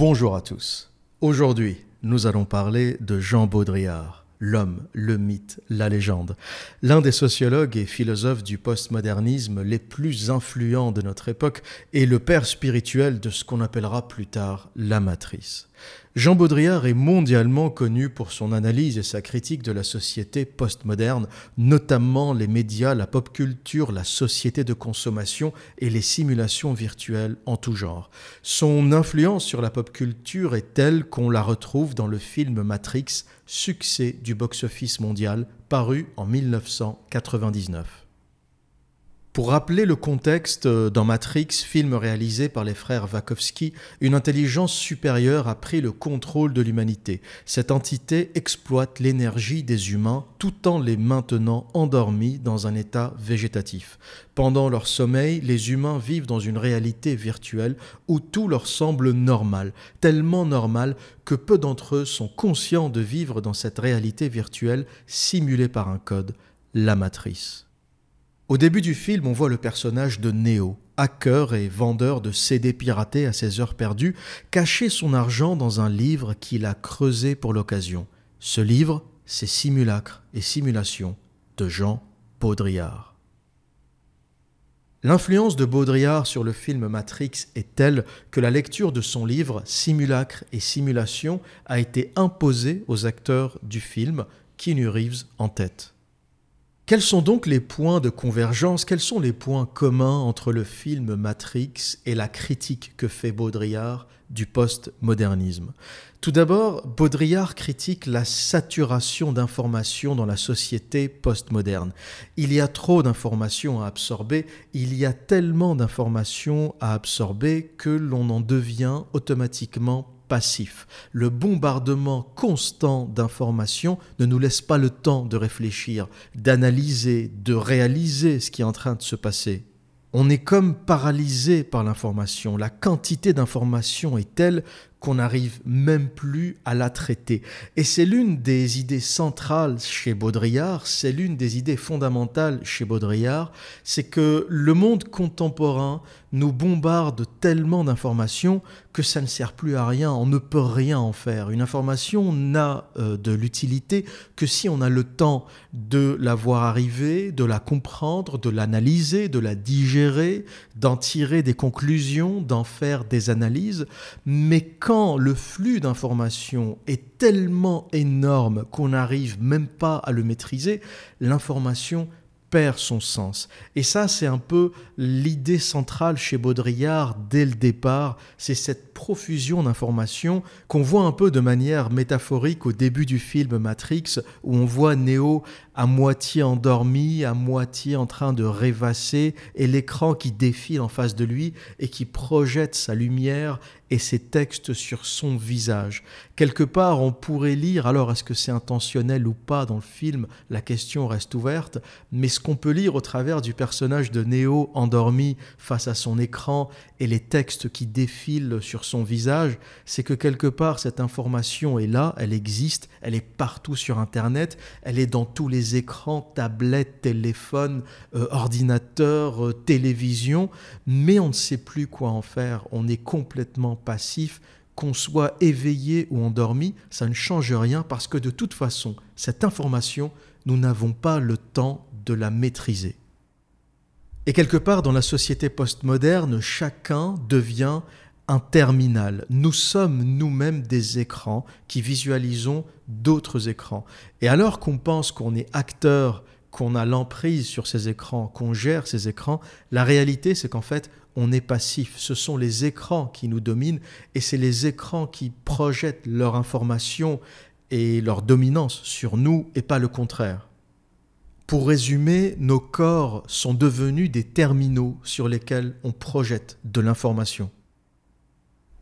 Bonjour à tous. Aujourd'hui, nous allons parler de Jean Baudrillard, l'homme, le mythe, la légende, l'un des sociologues et philosophes du postmodernisme les plus influents de notre époque et le père spirituel de ce qu'on appellera plus tard la matrice. Jean Baudrillard est mondialement connu pour son analyse et sa critique de la société postmoderne, notamment les médias, la pop culture, la société de consommation et les simulations virtuelles en tout genre. Son influence sur la pop culture est telle qu'on la retrouve dans le film Matrix, succès du box-office mondial, paru en 1999. Pour rappeler le contexte, euh, dans Matrix, film réalisé par les frères Wachowski, une intelligence supérieure a pris le contrôle de l'humanité. Cette entité exploite l'énergie des humains tout en les maintenant endormis dans un état végétatif. Pendant leur sommeil, les humains vivent dans une réalité virtuelle où tout leur semble normal, tellement normal que peu d'entre eux sont conscients de vivre dans cette réalité virtuelle simulée par un code, la matrice. Au début du film, on voit le personnage de Neo, hacker et vendeur de CD piratés à ses heures perdues, cacher son argent dans un livre qu'il a creusé pour l'occasion. Ce livre, c'est Simulacre et Simulation de Jean Baudrillard. L'influence de Baudrillard sur le film Matrix est telle que la lecture de son livre Simulacre et Simulation a été imposée aux acteurs du film, Keanu Reeves en tête. Quels sont donc les points de convergence, quels sont les points communs entre le film Matrix et la critique que fait Baudrillard du postmodernisme? Tout d'abord, Baudrillard critique la saturation d'informations dans la société postmoderne. Il y a trop d'informations à absorber, il y a tellement d'informations à absorber que l'on en devient automatiquement passif. Le bombardement constant d'informations ne nous laisse pas le temps de réfléchir, d'analyser, de réaliser ce qui est en train de se passer. On est comme paralysé par l'information. La quantité d'informations est telle qu'on n'arrive même plus à la traiter. Et c'est l'une des idées centrales chez Baudrillard, c'est l'une des idées fondamentales chez Baudrillard, c'est que le monde contemporain nous bombarde tellement d'informations que ça ne sert plus à rien, on ne peut rien en faire. Une information n'a euh, de l'utilité que si on a le temps de la voir arriver, de la comprendre, de l'analyser, de la digérer, d'en tirer des conclusions, d'en faire des analyses. Mais quand le flux d'informations est tellement énorme qu'on n'arrive même pas à le maîtriser, l'information perd son sens. Et ça, c'est un peu l'idée centrale chez Baudrillard dès le départ, c'est cette profusion d'informations qu'on voit un peu de manière métaphorique au début du film Matrix, où on voit Neo à moitié endormi, à moitié en train de rêvasser, et l'écran qui défile en face de lui et qui projette sa lumière et ses textes sur son visage. Quelque part, on pourrait lire, alors est-ce que c'est intentionnel ou pas dans le film, la question reste ouverte, mais ce qu'on peut lire au travers du personnage de Neo endormi face à son écran et les textes qui défilent sur son visage, c'est que quelque part cette information est là, elle existe, elle est partout sur Internet, elle est dans tous les écrans, tablettes, téléphones, euh, ordinateurs, euh, télévision, mais on ne sait plus quoi en faire, on est complètement passif, qu'on soit éveillé ou endormi, ça ne change rien parce que de toute façon, cette information, nous n'avons pas le temps de la maîtriser. Et quelque part dans la société postmoderne, chacun devient un terminal. Nous sommes nous-mêmes des écrans qui visualisons d'autres écrans. Et alors qu'on pense qu'on est acteur, qu'on a l'emprise sur ces écrans, qu'on gère ces écrans, la réalité c'est qu'en fait on est passif. Ce sont les écrans qui nous dominent et c'est les écrans qui projettent leur information et leur dominance sur nous et pas le contraire. Pour résumer, nos corps sont devenus des terminaux sur lesquels on projette de l'information.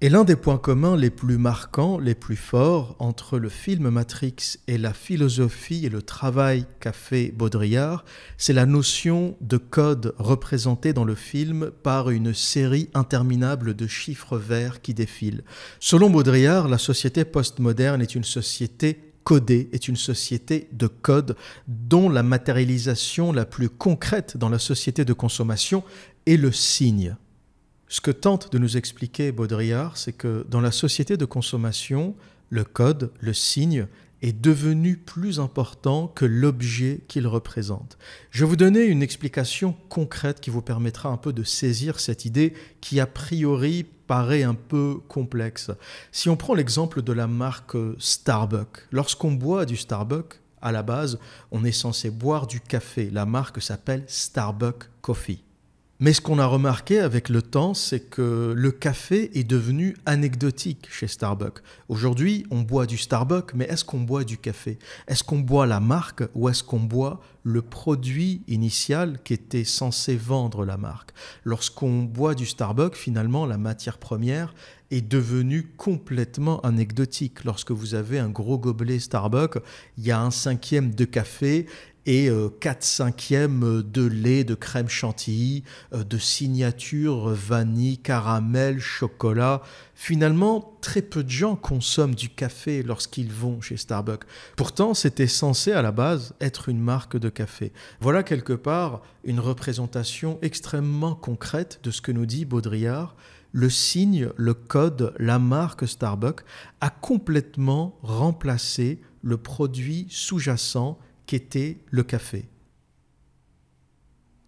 Et l'un des points communs les plus marquants, les plus forts entre le film Matrix et la philosophie et le travail qu'a fait Baudrillard, c'est la notion de code représenté dans le film par une série interminable de chiffres verts qui défilent. Selon Baudrillard, la société postmoderne est une société codée est une société de code dont la matérialisation la plus concrète dans la société de consommation est le signe. Ce que tente de nous expliquer Baudrillard, c'est que dans la société de consommation, le code, le signe, est devenu plus important que l'objet qu'il représente. Je vais vous donner une explication concrète qui vous permettra un peu de saisir cette idée qui a priori paraît un peu complexe. Si on prend l'exemple de la marque Starbucks, lorsqu'on boit du Starbucks, à la base, on est censé boire du café. La marque s'appelle Starbucks Coffee. Mais ce qu'on a remarqué avec le temps, c'est que le café est devenu anecdotique chez Starbucks. Aujourd'hui, on boit du Starbucks, mais est-ce qu'on boit du café? Est-ce qu'on boit la marque ou est-ce qu'on boit le produit initial qui était censé vendre la marque? Lorsqu'on boit du Starbucks, finalement, la matière première est devenue complètement anecdotique. Lorsque vous avez un gros gobelet Starbucks, il y a un cinquième de café et 4 euh, cinquièmes de lait, de crème chantilly, euh, de signature vanille, caramel, chocolat. Finalement, très peu de gens consomment du café lorsqu'ils vont chez Starbucks. Pourtant, c'était censé à la base être une marque de café. Voilà quelque part une représentation extrêmement concrète de ce que nous dit Baudrillard le signe, le code, la marque Starbucks a complètement remplacé le produit sous-jacent qu'était le café.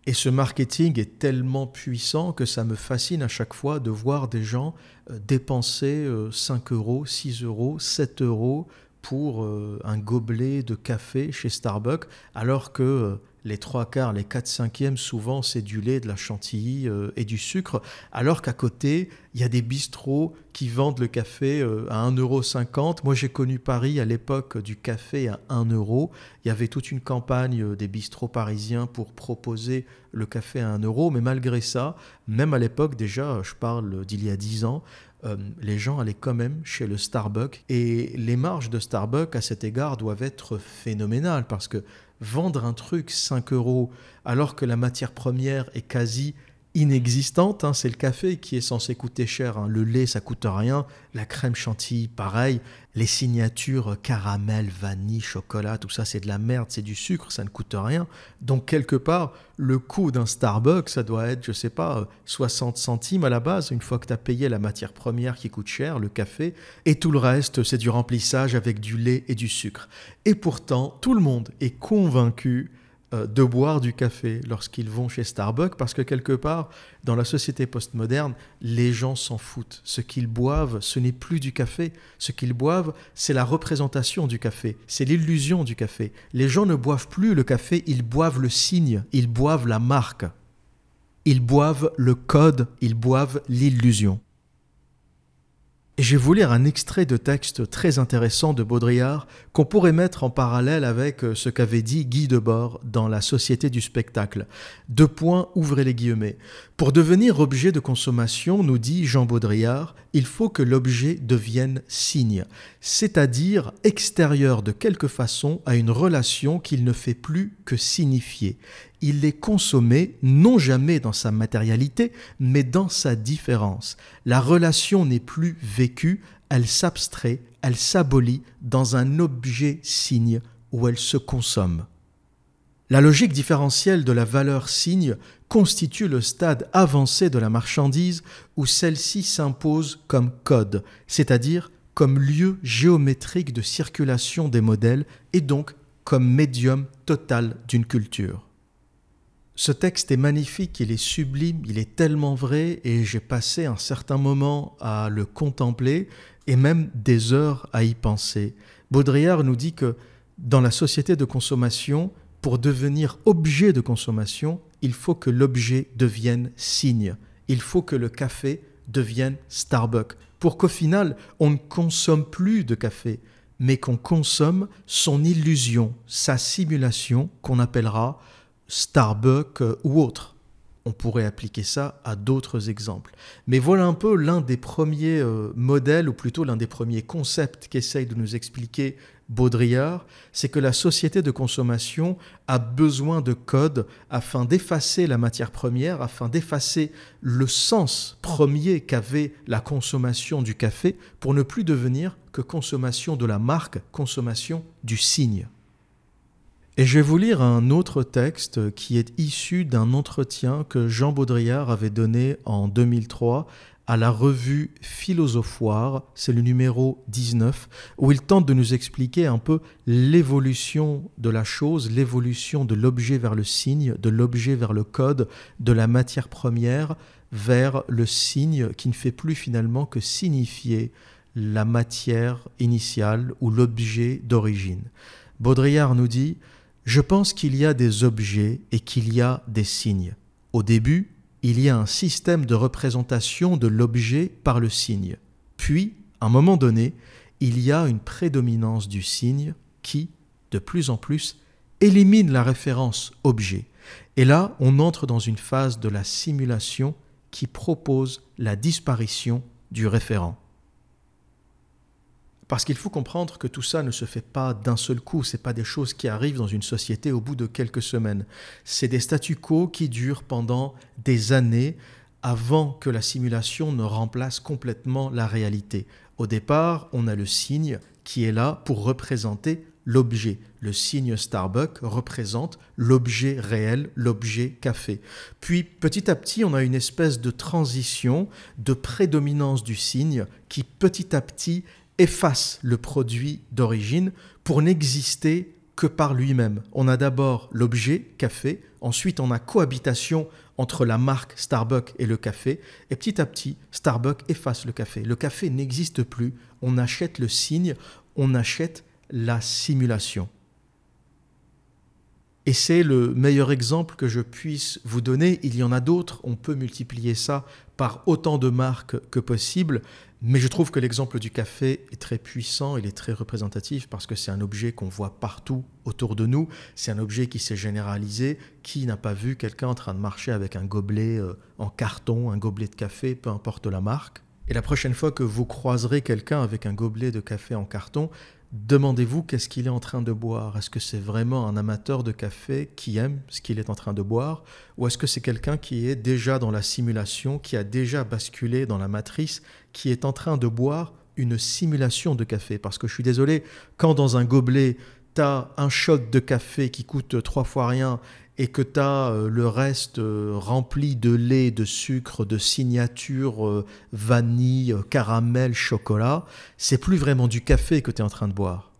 Et ce marketing est tellement puissant que ça me fascine à chaque fois de voir des gens euh, dépenser 5 euh, euros, 6 euros, 7 euros pour euh, un gobelet de café chez Starbucks, alors que les trois quarts, les quatre cinquièmes, souvent c'est du lait, de la chantilly euh, et du sucre, alors qu'à côté, il y a des bistrots qui vendent le café euh, à 1,50€. Moi j'ai connu Paris à l'époque du café à 1 euro. Il y avait toute une campagne euh, des bistrots parisiens pour proposer le café à 1 euro, mais malgré ça, même à l'époque déjà, je parle d'il y a 10 ans, les gens allaient quand même chez le Starbucks et les marges de Starbucks à cet égard doivent être phénoménales parce que vendre un truc 5 euros alors que la matière première est quasi inexistante. Hein. C'est le café qui est censé coûter cher. Hein. Le lait, ça coûte rien. La crème chantilly, pareil. Les signatures caramel, vanille, chocolat, tout ça, c'est de la merde, c'est du sucre, ça ne coûte rien. Donc, quelque part, le coût d'un Starbucks, ça doit être, je sais pas, 60 centimes à la base, une fois que tu as payé la matière première qui coûte cher, le café. Et tout le reste, c'est du remplissage avec du lait et du sucre. Et pourtant, tout le monde est convaincu euh, de boire du café lorsqu'ils vont chez Starbucks parce que quelque part, dans la société postmoderne, les gens s'en foutent. Ce qu'ils boivent, ce n'est plus du café. Ce qu'ils boivent, c'est la représentation du café, c'est l'illusion du café. Les gens ne boivent plus le café, ils boivent le signe, ils boivent la marque. Ils boivent le code, ils boivent l'illusion. Et je vais vous lire un extrait de texte très intéressant de Baudrillard qu'on pourrait mettre en parallèle avec euh, ce qu'avait dit Guy Debord dans La Société du spectacle. Deux points, ouvrez les guillemets. Pour devenir objet de consommation, nous dit Jean Baudrillard, il faut que l'objet devienne signe, c'est-à-dire extérieur de quelque façon à une relation qu'il ne fait plus que signifier il est consommé non jamais dans sa matérialité, mais dans sa différence. La relation n'est plus vécue, elle s'abstrait, elle s'abolit dans un objet signe où elle se consomme. La logique différentielle de la valeur signe constitue le stade avancé de la marchandise où celle-ci s'impose comme code, c'est-à-dire comme lieu géométrique de circulation des modèles et donc comme médium total d'une culture. Ce texte est magnifique, il est sublime, il est tellement vrai et j'ai passé un certain moment à le contempler et même des heures à y penser. Baudrillard nous dit que dans la société de consommation, pour devenir objet de consommation, il faut que l'objet devienne signe. Il faut que le café devienne Starbucks. Pour qu'au final, on ne consomme plus de café, mais qu'on consomme son illusion, sa simulation qu'on appellera Starbucks euh, ou autre. On pourrait appliquer ça à d'autres exemples. Mais voilà un peu l'un des premiers euh, modèles, ou plutôt l'un des premiers concepts qu'essaye de nous expliquer Baudrillard, c'est que la société de consommation a besoin de codes afin d'effacer la matière première, afin d'effacer le sens premier qu'avait la consommation du café pour ne plus devenir que consommation de la marque, consommation du signe. Et je vais vous lire un autre texte qui est issu d'un entretien que Jean Baudrillard avait donné en 2003 à la revue Philosophoire, c'est le numéro 19, où il tente de nous expliquer un peu l'évolution de la chose, l'évolution de l'objet vers le signe, de l'objet vers le code, de la matière première vers le signe qui ne fait plus finalement que signifier la matière initiale ou l'objet d'origine. Baudrillard nous dit Je pense qu'il y a des objets et qu'il y a des signes. Au début, il y a un système de représentation de l'objet par le signe. Puis, à un moment donné, il y a une prédominance du signe qui, de plus en plus, élimine la référence objet. Et là, on entre dans une phase de la simulation qui propose la disparition du référent. Parce qu'il faut comprendre que tout ça ne se fait pas d'un seul coup, ce pas des choses qui arrivent dans une société au bout de quelques semaines. C'est des statu quo qui durent pendant des années avant que la simulation ne remplace complètement la réalité. Au départ, on a le signe qui est là pour représenter l'objet. Le signe Starbucks représente l'objet réel, l'objet café. Puis petit à petit, on a une espèce de transition, de prédominance du signe qui petit à petit efface le produit d'origine pour n'exister que par lui-même. On a d'abord l'objet café, ensuite on a cohabitation entre la marque Starbucks et le café, et petit à petit, Starbucks efface le café. Le café n'existe plus, on achète le signe, on achète la simulation. Et c'est le meilleur exemple que je puisse vous donner. Il y en a d'autres, on peut multiplier ça par autant de marques que possible, mais je trouve que l'exemple du café est très puissant, il est très représentatif parce que c'est un objet qu'on voit partout autour de nous, c'est un objet qui s'est généralisé, qui n'a pas vu quelqu'un en train de marcher avec un gobelet euh, en carton, un gobelet de café, peu importe la marque? Et la prochaine fois que vous croiserez quelqu'un avec un gobelet de café en carton, Demandez-vous qu'est-ce qu'il est en train de boire? Est-ce que c'est vraiment un amateur de café qui aime ce qu'il est en train de boire? Ou est-ce que c'est quelqu'un qui est déjà dans la simulation, qui a déjà basculé dans la matrice, qui est en train de boire une simulation de café? Parce que je suis désolé, quand dans un gobelet, tu as un shot de café qui coûte trois fois rien et que tu as euh, le reste euh, rempli de lait, de sucre, de signature, euh, vanille, caramel, chocolat, c'est plus vraiment du café que tu es en train de boire.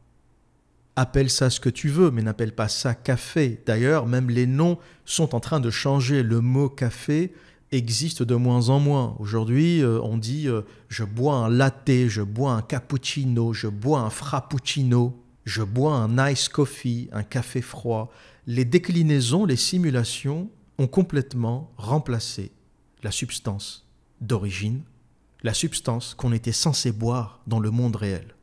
Appelle ça ce que tu veux, mais n'appelle pas ça café. D'ailleurs, même les noms sont en train de changer. Le mot café existe de moins en moins. Aujourd'hui, on dit je bois un latte, je bois un cappuccino, je bois un frappuccino, je bois un ice coffee, un café froid les déclinaisons, les simulations ont complètement remplacé la substance d'origine, la substance qu'on était censé boire dans le monde réel.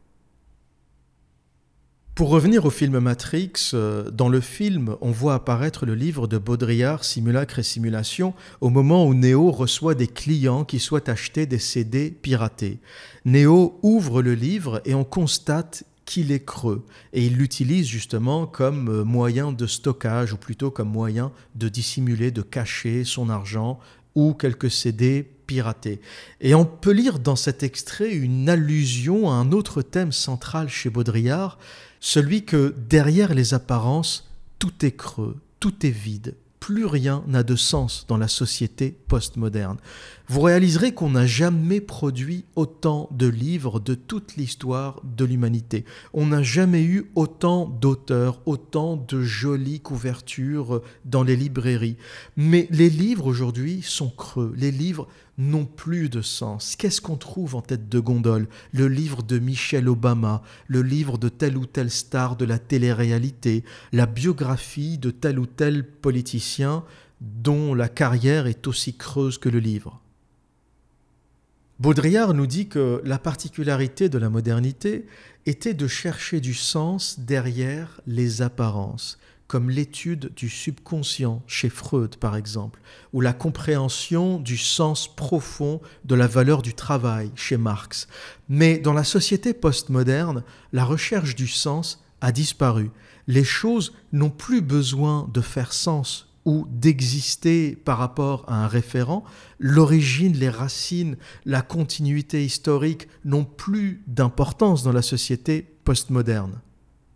Pour revenir au film Matrix, euh, dans le film, on voit apparaître le livre de Baudrillard, Simulacre et Simulation, au moment où Neo reçoit des clients qui souhaitent acheter des CD piratés. Neo ouvre le livre et on constate qu'il est creux. Et il l'utilise justement comme euh, moyen de stockage, ou plutôt comme moyen de dissimuler, de cacher son argent ou quelques CD piratés. Et on peut lire dans cet extrait une allusion à un autre thème central chez Baudrillard, celui que derrière les apparences, tout est creux, tout est vide, plus rien n'a de sens dans la société postmoderne. Vous réaliserez qu'on n'a jamais produit autant de livres de toute l'histoire de l'humanité. On n'a jamais eu autant d'auteurs, autant de jolies couvertures dans les librairies. Mais les livres aujourd'hui sont creux. Les livres n'ont plus de sens. Qu'est-ce qu'on trouve en tête de gondole? Le livre de Michelle Obama, le livre de telle ou telle star de la télé-réalité, la biographie de tel ou tel politicien dont la carrière est aussi creuse que le livre. Baudrillard nous dit que la particularité de la modernité était de chercher du sens derrière les apparences comme l'étude du subconscient chez Freud par exemple, ou la compréhension du sens profond de la valeur du travail chez Marx. Mais dans la société postmoderne, la recherche du sens a disparu. Les choses n'ont plus besoin de faire sens ou d'exister par rapport à un référent, l'origine, les racines, la continuité historique n'ont plus d'importance dans la société postmoderne.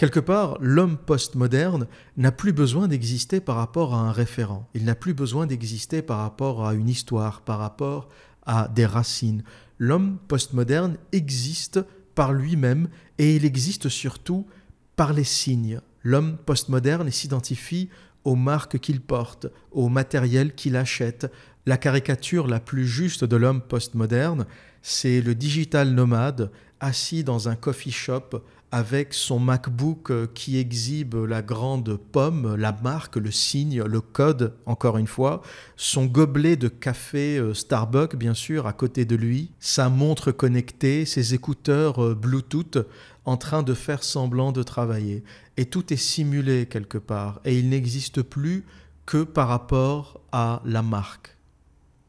Quelque part, l'homme postmoderne n'a plus besoin d'exister par rapport à un référent. Il n'a plus besoin d'exister par rapport à une histoire, par rapport à des racines. L'homme postmoderne existe par lui-même et il existe surtout par les signes. L'homme postmoderne s'identifie aux marques qu'il porte, au matériel qu'il achète. La caricature la plus juste de l'homme postmoderne, c'est le digital nomade assis dans un coffee shop avec son MacBook euh, qui exhibe la grande pomme, la marque, le signe, le code, encore une fois, son gobelet de café euh, Starbucks, bien sûr, à côté de lui, sa montre connectée, ses écouteurs euh, Bluetooth en train de faire semblant de travailler. Et tout est simulé quelque part, et il n'existe plus que par rapport à la marque.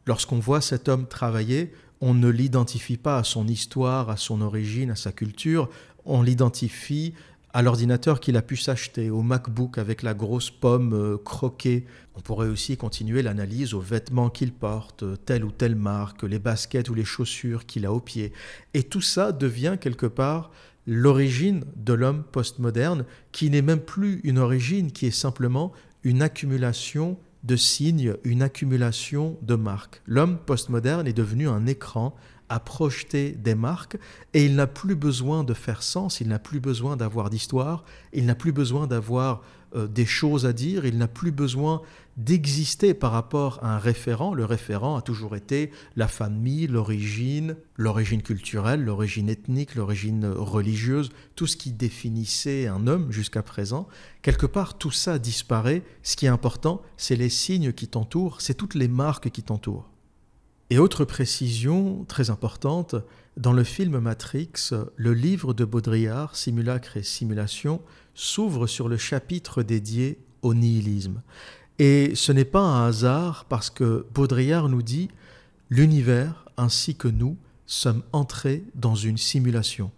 Lorsqu'on voit cet homme travailler, on ne l'identifie pas à son histoire, à son origine, à sa culture, on l'identifie à l'ordinateur qu'il a pu s'acheter, au MacBook avec la grosse pomme euh, croquée. On pourrait aussi continuer l'analyse aux vêtements qu'il porte, telle ou telle marque, les baskets ou les chaussures qu'il a aux pieds. Et tout ça devient quelque part l'origine de l'homme postmoderne, qui n'est même plus une origine, qui est simplement une accumulation de signes, une accumulation de marques. L'homme postmoderne est devenu un écran à projeter des marques et il n'a plus besoin de faire sens, il n'a plus besoin d'avoir d'histoire, il n'a plus besoin d'avoir euh, des choses à dire, il n'a plus besoin d'exister par rapport à un référent. Le référent a toujours été la famille, l'origine, l'origine culturelle, l'origine ethnique, l'origine religieuse, tout ce qui définissait un homme jusqu'à présent. Quelque part, tout ça disparaît. Ce qui est important, c'est les signes qui t'entourent, c'est toutes les marques qui t'entourent. Et autre précision très importante, dans le film Matrix, le livre de Baudrillard, Simulacre et Simulation, s'ouvre sur le chapitre dédié au nihilisme. Et ce n'est pas un hasard parce que Baudrillard nous dit L'univers ainsi que nous sommes entrés dans une simulation.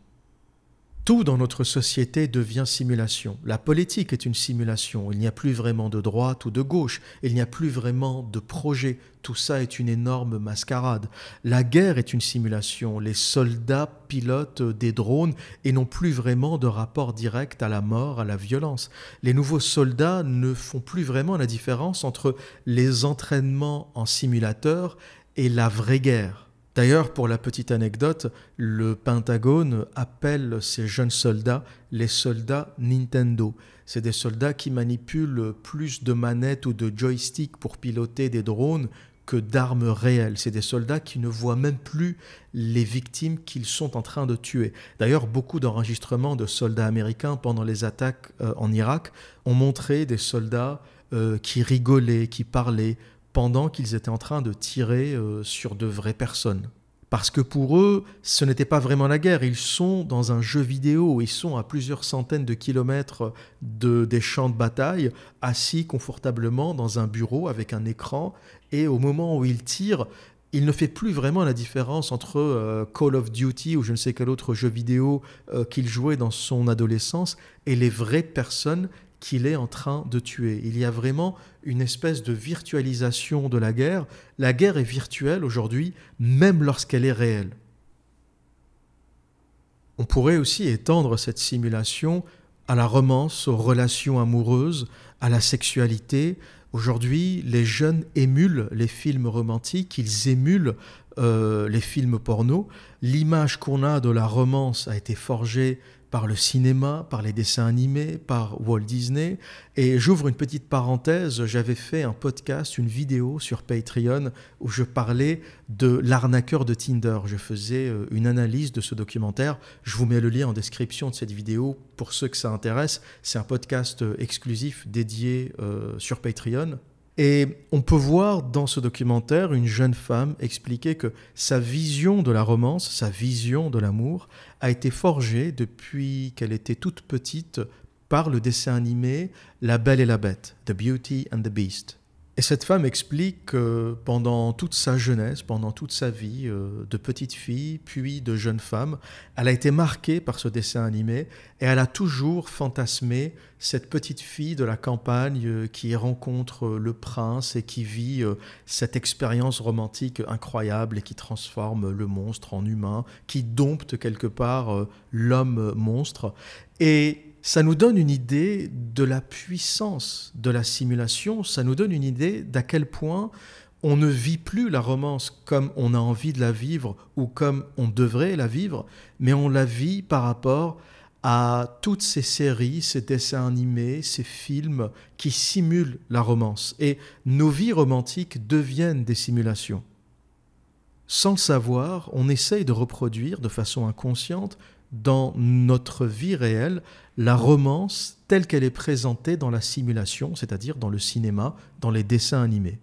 Tout dans notre société devient simulation. La politique est une simulation. Il n'y a plus vraiment de droite ou de gauche. Il n'y a plus vraiment de projet. Tout ça est une énorme mascarade. La guerre est une simulation. Les soldats pilotent des drones et n'ont plus vraiment de rapport direct à la mort, à la violence. Les nouveaux soldats ne font plus vraiment la différence entre les entraînements en simulateur et la vraie guerre. D'ailleurs, pour la petite anecdote, le Pentagone appelle ces jeunes soldats les soldats Nintendo. C'est des soldats qui manipulent plus de manettes ou de joysticks pour piloter des drones que d'armes réelles. C'est des soldats qui ne voient même plus les victimes qu'ils sont en train de tuer. D'ailleurs, beaucoup d'enregistrements de soldats américains pendant les attaques euh, en Irak ont montré des soldats euh, qui rigolaient, qui parlaient, pendant qu'ils étaient en train de tirer euh, sur de vraies personnes. Parce que pour eux, ce n'était pas vraiment la guerre, ils sont dans un jeu vidéo, ils sont à plusieurs centaines de kilomètres de, des champs de bataille, assis confortablement dans un bureau avec un écran, et au moment où ils tirent, il ne fait plus vraiment la différence entre euh, Call of Duty ou je ne sais quel autre jeu vidéo euh, qu'il jouait dans son adolescence et les vraies personnes qu'il est en train de tuer. Il y a vraiment une espèce de virtualisation de la guerre. La guerre est virtuelle aujourd'hui, même lorsqu'elle est réelle. On pourrait aussi étendre cette simulation à la romance, aux relations amoureuses, à la sexualité. Aujourd'hui, les jeunes émulent les films romantiques, ils émulent euh, les films porno. L'image qu'on a de la romance a été forgée par le cinéma, par les dessins animés, par Walt Disney. Et j'ouvre une petite parenthèse, j'avais fait un podcast, une vidéo sur Patreon où je parlais de l'arnaqueur de Tinder. Je faisais euh, une analyse de ce documentaire. Je vous mets le lien en description de cette vidéo pour ceux que ça intéresse. C'est un podcast euh, exclusif dédié euh, sur Patreon. Et on peut voir dans ce documentaire une jeune femme expliquer que sa vision de la romance, sa vision de l'amour, a été forgée depuis qu'elle était toute petite par le dessin animé La Belle et la Bête, The Beauty and the Beast. Et cette femme explique que pendant toute sa jeunesse, pendant toute sa vie euh, de petite fille, puis de jeune femme, elle a été marquée par ce dessin animé et elle a toujours fantasmé cette petite fille de la campagne euh, qui rencontre euh, le prince et qui vit cette expérience romantique incroyable et qui transforme le monstre en humain, qui dompte quelque part l'homme monstre. Et ça nous donne une idée de la puissance de la simulation, ça nous donne une idée d'à quel point on ne vit plus la romance comme on a envie de la vivre ou comme on devrait la vivre, mais on la vit par rapport à toutes ces séries, ces dessins animés, ces films qui simulent la romance. Et nos vies romantiques deviennent des simulations. Sans le savoir, on essaye de reproduire de façon inconsciente dans notre vie réelle la romance telle qu'elle est présentée dans la simulation, c'est-à-dire dans le cinéma, dans les dessins animés.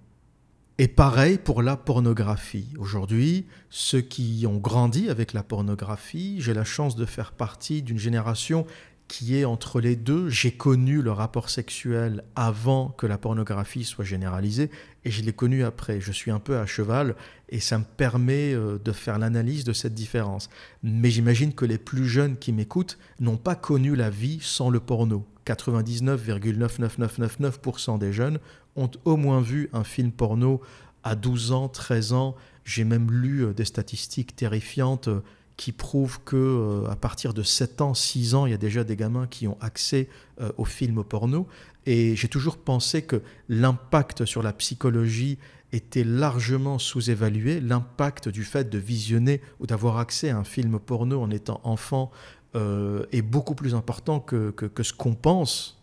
Et pareil pour la pornographie. Aujourd'hui, ceux qui ont grandi avec la pornographie, j'ai la chance de faire partie d'une génération qui est entre les deux. J'ai connu le rapport sexuel avant que la pornographie soit généralisée et je l'ai connu après. Je suis un peu à cheval et ça me permet euh, de faire l'analyse de cette différence. Mais j'imagine que les plus jeunes qui m'écoutent n'ont pas connu la vie sans le porno. 99,99999% des jeunes ont au moins vu un film porno à 12 ans, 13 ans. J'ai même lu euh, des statistiques terrifiantes euh, qui prouvent que à partir de 7 ans, 6 ans, il y a déjà des gamins qui ont accès aux films porno. Et j'ai toujours pensé que l'impact sur la psychologie était largement sous-évalué. L'impact du fait de visionner ou d'avoir accès à un film porno en étant enfant est beaucoup plus important que, que ce qu'on pense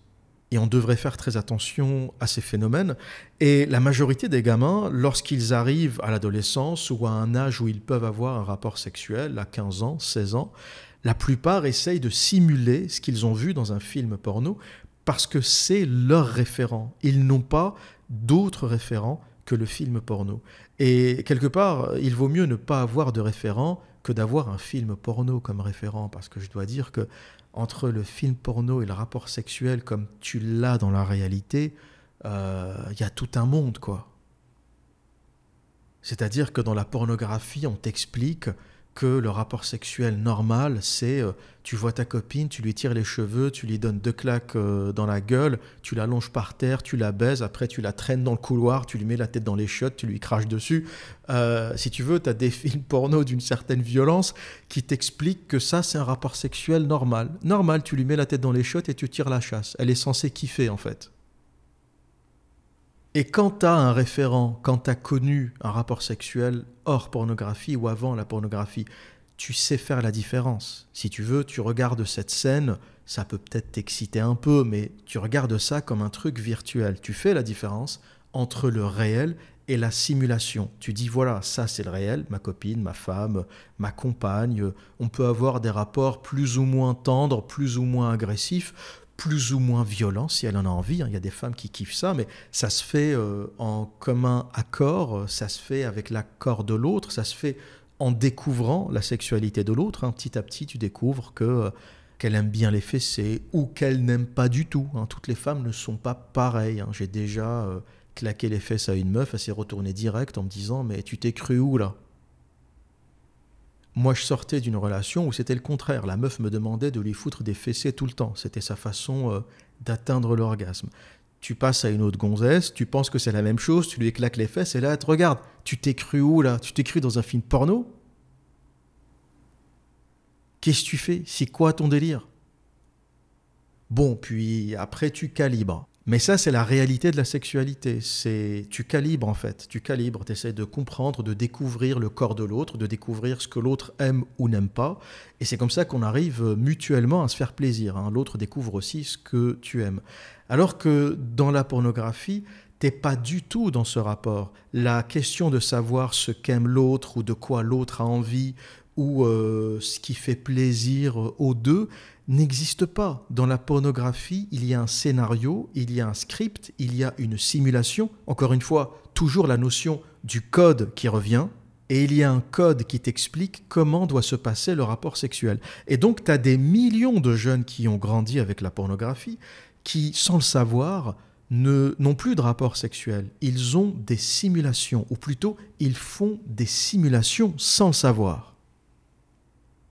et on devrait faire très attention à ces phénomènes. Et la majorité des gamins, lorsqu'ils arrivent à l'adolescence ou à un âge où ils peuvent avoir un rapport sexuel, à 15 ans, 16 ans, la plupart essayent de simuler ce qu'ils ont vu dans un film porno parce que c'est leur référent. Ils n'ont pas d'autres référents que le film porno. Et quelque part, il vaut mieux ne pas avoir de référent que d'avoir un film porno comme référent, parce que je dois dire que entre le film porno et le rapport sexuel comme tu l'as dans la réalité, il euh, y a tout un monde, quoi. C'est-à-dire que dans la pornographie, on t'explique que le rapport sexuel normal, c'est euh, tu vois ta copine, tu lui tires les cheveux, tu lui donnes deux claques euh, dans la gueule, tu la longes par terre, tu la baises, après tu la traînes dans le couloir, tu lui mets la tête dans les chiottes, tu lui craches dessus. Euh, si tu veux, tu as des films porno d'une certaine violence qui t'expliquent que ça, c'est un rapport sexuel normal. Normal, tu lui mets la tête dans les chiottes et tu tires la chasse. Elle est censée kiffer en fait. Et quand tu as un référent, quand tu as connu un rapport sexuel hors pornographie ou avant la pornographie, tu sais faire la différence. Si tu veux, tu regardes cette scène, ça peut peut-être t'exciter un peu, mais tu regardes ça comme un truc virtuel. Tu fais la différence entre le réel et la simulation. Tu dis voilà, ça c'est le réel, ma copine, ma femme, ma compagne. On peut avoir des rapports plus ou moins tendres, plus ou moins agressifs plus ou moins violent si elle en a envie. Hein. Il y a des femmes qui kiffent ça, mais ça se fait euh, en commun accord, ça se fait avec l'accord de l'autre, ça se fait en découvrant la sexualité de l'autre. Hein. Petit à petit, tu découvres que euh, qu'elle aime bien les fessées ou qu'elle n'aime pas du tout. Hein. Toutes les femmes ne sont pas pareilles. J'ai déjà euh, claqué les fesses à une meuf, elle s'est retournée direct en me disant Mais tu t'es cru où là? Moi, je sortais d'une relation où c'était le contraire. La meuf me demandait de lui foutre des fessées tout le temps. C'était sa façon euh, d'atteindre l'orgasme. Tu passes à une autre gonzesse, tu penses que c'est la même chose, tu lui éclates les fesses et là, te regarde, tu t'es cru où là? Tu t'es cru dans un film porno? Qu'est-ce que tu fais? C'est quoi ton délire? Bon, puis après, tu calibres. Mais ça, c'est la réalité de la sexualité. C'est tu calibres en fait, tu calibres, tu essaies de comprendre, de découvrir le corps de l'autre, de découvrir ce que l'autre aime ou n'aime pas. Et c'est comme ça qu'on arrive mutuellement à se faire plaisir. Hein. L'autre découvre aussi ce que tu aimes. Alors que dans la pornographie, t'es pas du tout dans ce rapport. La question de savoir ce qu'aime l'autre ou de quoi l'autre a envie ou euh, ce qui fait plaisir aux deux, n'existe pas. Dans la pornographie, il y a un scénario, il y a un script, il y a une simulation. Encore une fois, toujours la notion du code qui revient. Et il y a un code qui t'explique comment doit se passer le rapport sexuel. Et donc, tu as des millions de jeunes qui ont grandi avec la pornographie, qui, sans le savoir, n'ont plus de rapport sexuel. Ils ont des simulations, ou plutôt, ils font des simulations sans le savoir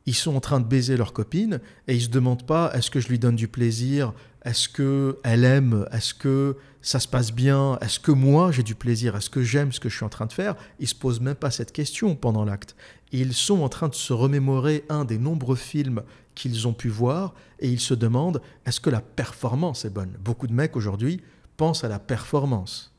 ils sont en train de baiser leur copine et ils se demandent pas est-ce que je lui donne du plaisir, Est-ce que elle aime? Est-ce que ça se passe bien? Est-ce que moi j'ai du plaisir? Est-ce que j'aime ce que je suis en train de faire? Ils se posent même pas cette question pendant l'acte. Ils sont en train de se remémorer un des nombreux films qu'ils ont pu voir et ils se demandent est-ce que la performance est bonne? Beaucoup de mecs aujourd'hui pensent à la performance.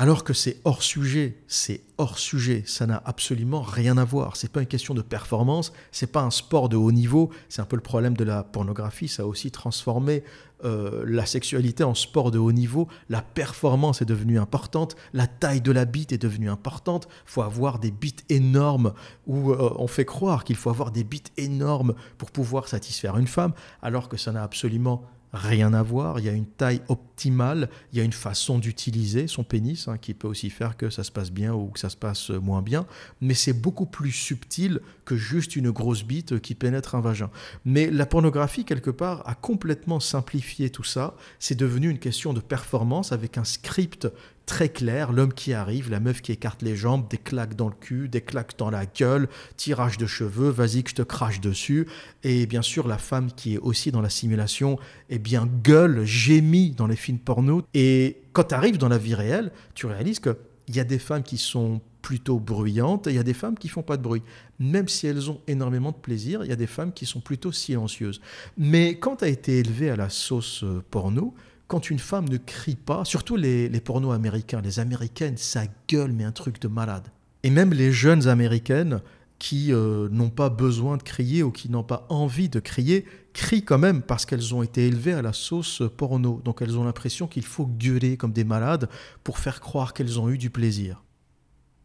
Alors que c'est hors sujet, c'est hors sujet, ça n'a absolument rien à voir. C'est pas une question de performance, c'est pas un sport de haut niveau. C'est un peu le problème de la pornographie, ça a aussi transformé euh, la sexualité en sport de haut niveau. La performance est devenue importante, la taille de la bite est devenue importante. Faut avoir des bites énormes où euh, on fait croire qu'il faut avoir des bites énormes pour pouvoir satisfaire une femme, alors que ça n'a absolument rien à voir. Il y a une taille optimale, il y a une façon d'utiliser son pénis hein, qui peut aussi faire que ça se passe bien ou que ça se passe moins bien. Mais c'est beaucoup plus subtil que juste une grosse bite qui pénètre un vagin. Mais la pornographie, quelque part, a complètement simplifié tout ça. C'est devenu une question de performance avec un script très clair, l'homme qui arrive, la meuf qui écarte les jambes, des claques dans le cul, des claques dans la gueule, tirage de cheveux, vas-y que je te crache dessus. Et bien sûr, la femme qui est aussi dans la simulation, eh bien, gueule, gémit dans les films porno. Et quand tu arrives dans la vie réelle, tu réalises qu'il y a des femmes qui sont plutôt bruyantes et il y a des femmes qui font pas de bruit. Même si elles ont énormément de plaisir, il y a des femmes qui sont plutôt silencieuses. Mais quand tu as été élevé à la sauce euh, porno, quand une femme ne crie pas, surtout les, pornos américains, les américaines, ça gueule, mais un truc de malade. Et même les jeunes américaines qui euh, n'ont pas besoin de crier ou qui n'ont pas envie de crier, crient quand même parce qu'elles ont été élevées à la sauce porno. Donc elles ont l'impression qu'il faut gueuler comme des malades pour faire croire qu'elles ont eu du plaisir.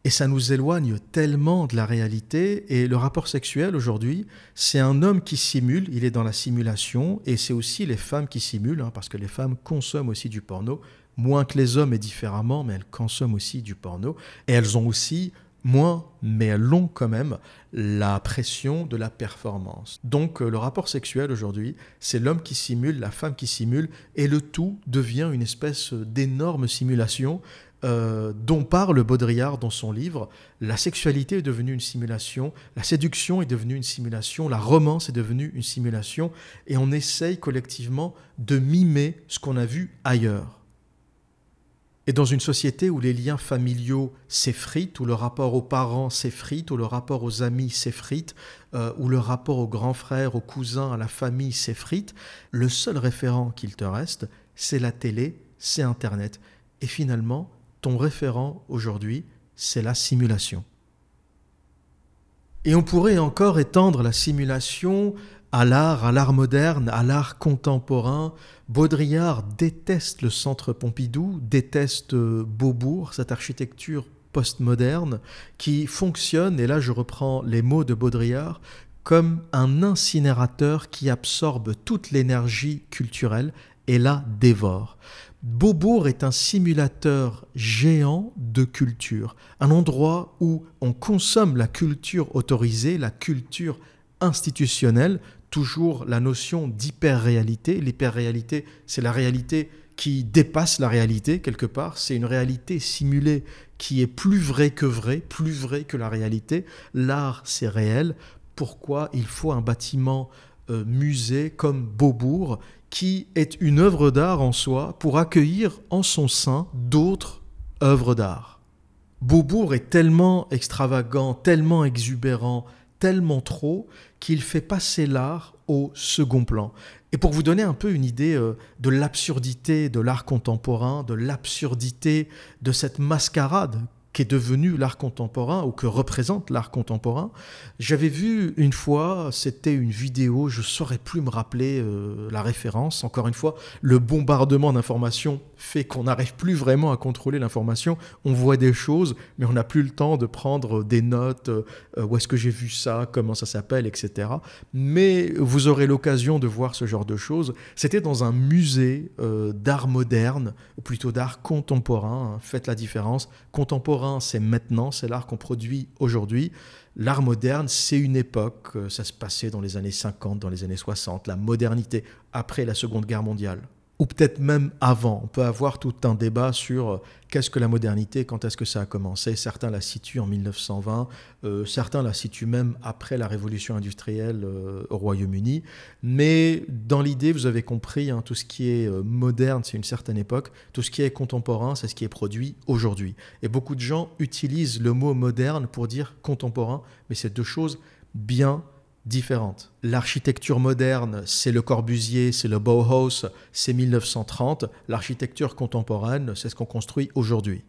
Et ça nous éloigne tellement de la réalité. Et le rapport sexuel aujourd'hui, c'est un homme qui simule, il est dans la simulation, et c'est aussi les femmes qui simulent, hein, parce que les femmes consomment aussi du porno, moins que les hommes et différemment, mais elles consomment aussi du porno. Et elles ont aussi moins, mais elles ont quand même la pression de la performance. Donc euh, le rapport sexuel aujourd'hui, c'est l'homme qui simule, la femme qui simule, et le tout devient une espèce d'énorme simulation euh, dont parle Baudrillard dans son livre. La sexualité est devenue une simulation, la séduction est devenue une simulation, la romance est devenue une simulation, et on essaye collectivement de mimer ce qu'on a vu ailleurs. Et dans une société où les liens familiaux s'effritent, où le rapport aux parents s'effrite, où le rapport aux amis s'effrite, euh, où le rapport aux grands frères, aux cousins, à la famille s'effrite, le seul référent qu'il te reste, c'est la télé, c'est Internet. Et finalement, ton référent aujourd'hui, c'est la simulation. Et on pourrait encore étendre la simulation à l'art, à l'art moderne, à l'art contemporain. Baudrillard déteste le centre Pompidou, déteste Beaubourg, cette architecture postmoderne qui fonctionne, et là je reprends les mots de Baudrillard, comme un incinérateur qui absorbe toute l'énergie culturelle et la dévore. Beaubourg est un simulateur géant de culture, un endroit où on consomme la culture autorisée, la culture institutionnelle, toujours la notion d'hyper-réalité. L'hyper-réalité, c'est la réalité qui dépasse la réalité quelque part, c'est une réalité simulée qui est plus vraie que vraie, plus vraie que la réalité. L'art, c'est réel. Pourquoi il faut un bâtiment euh, musée comme Beaubourg qui est une œuvre d'art en soi pour accueillir en son sein d'autres œuvres d'art. Beaubourg est tellement extravagant, tellement exubérant, tellement trop qu'il fait passer l'art au second plan. Et pour vous donner un peu une idée euh, de l'absurdité de l'art contemporain, de l'absurdité de cette mascarade qu'est devenu l'art contemporain ou que représente l'art contemporain. J'avais vu une fois, c'était une vidéo, je ne saurais plus me rappeler euh, la référence. Encore une fois, le bombardement d'informations fait qu'on n'arrive plus vraiment à contrôler l'information. On voit des choses, mais on n'a plus le temps de prendre des notes, euh, où est-ce que j'ai vu ça, comment ça s'appelle, etc. Mais vous aurez l'occasion de voir ce genre de choses. C'était dans un musée euh, d'art moderne, ou plutôt d'art contemporain. Hein. Faites la différence. Contemporain, c'est maintenant, c'est l'art qu'on produit aujourd'hui. L'art moderne, c'est une époque, euh, ça se passait dans les années 50, dans les années 60, la modernité, après la Seconde Guerre mondiale. Ou peut-être même avant. On peut avoir tout un débat sur euh, qu'est-ce que la modernité, quand est-ce que ça a commencé? Certains la situent en 1920, euh, certains la situent même après la révolution industrielle euh, au Royaume-Uni. Mais dans l'idée, vous avez compris, hein, tout ce qui est moderne, c'est une certaine époque, tout ce qui est contemporain, c'est ce qui est produit aujourd'hui. Et beaucoup de gens utilisent le mot moderne pour dire contemporain, mais c'est deux choses bien différentes. L'architecture moderne, c'est le Corbusier, c'est le Bauhaus, c'est 1930. L'architecture contemporaine, c'est ce qu'on construit aujourd'hui.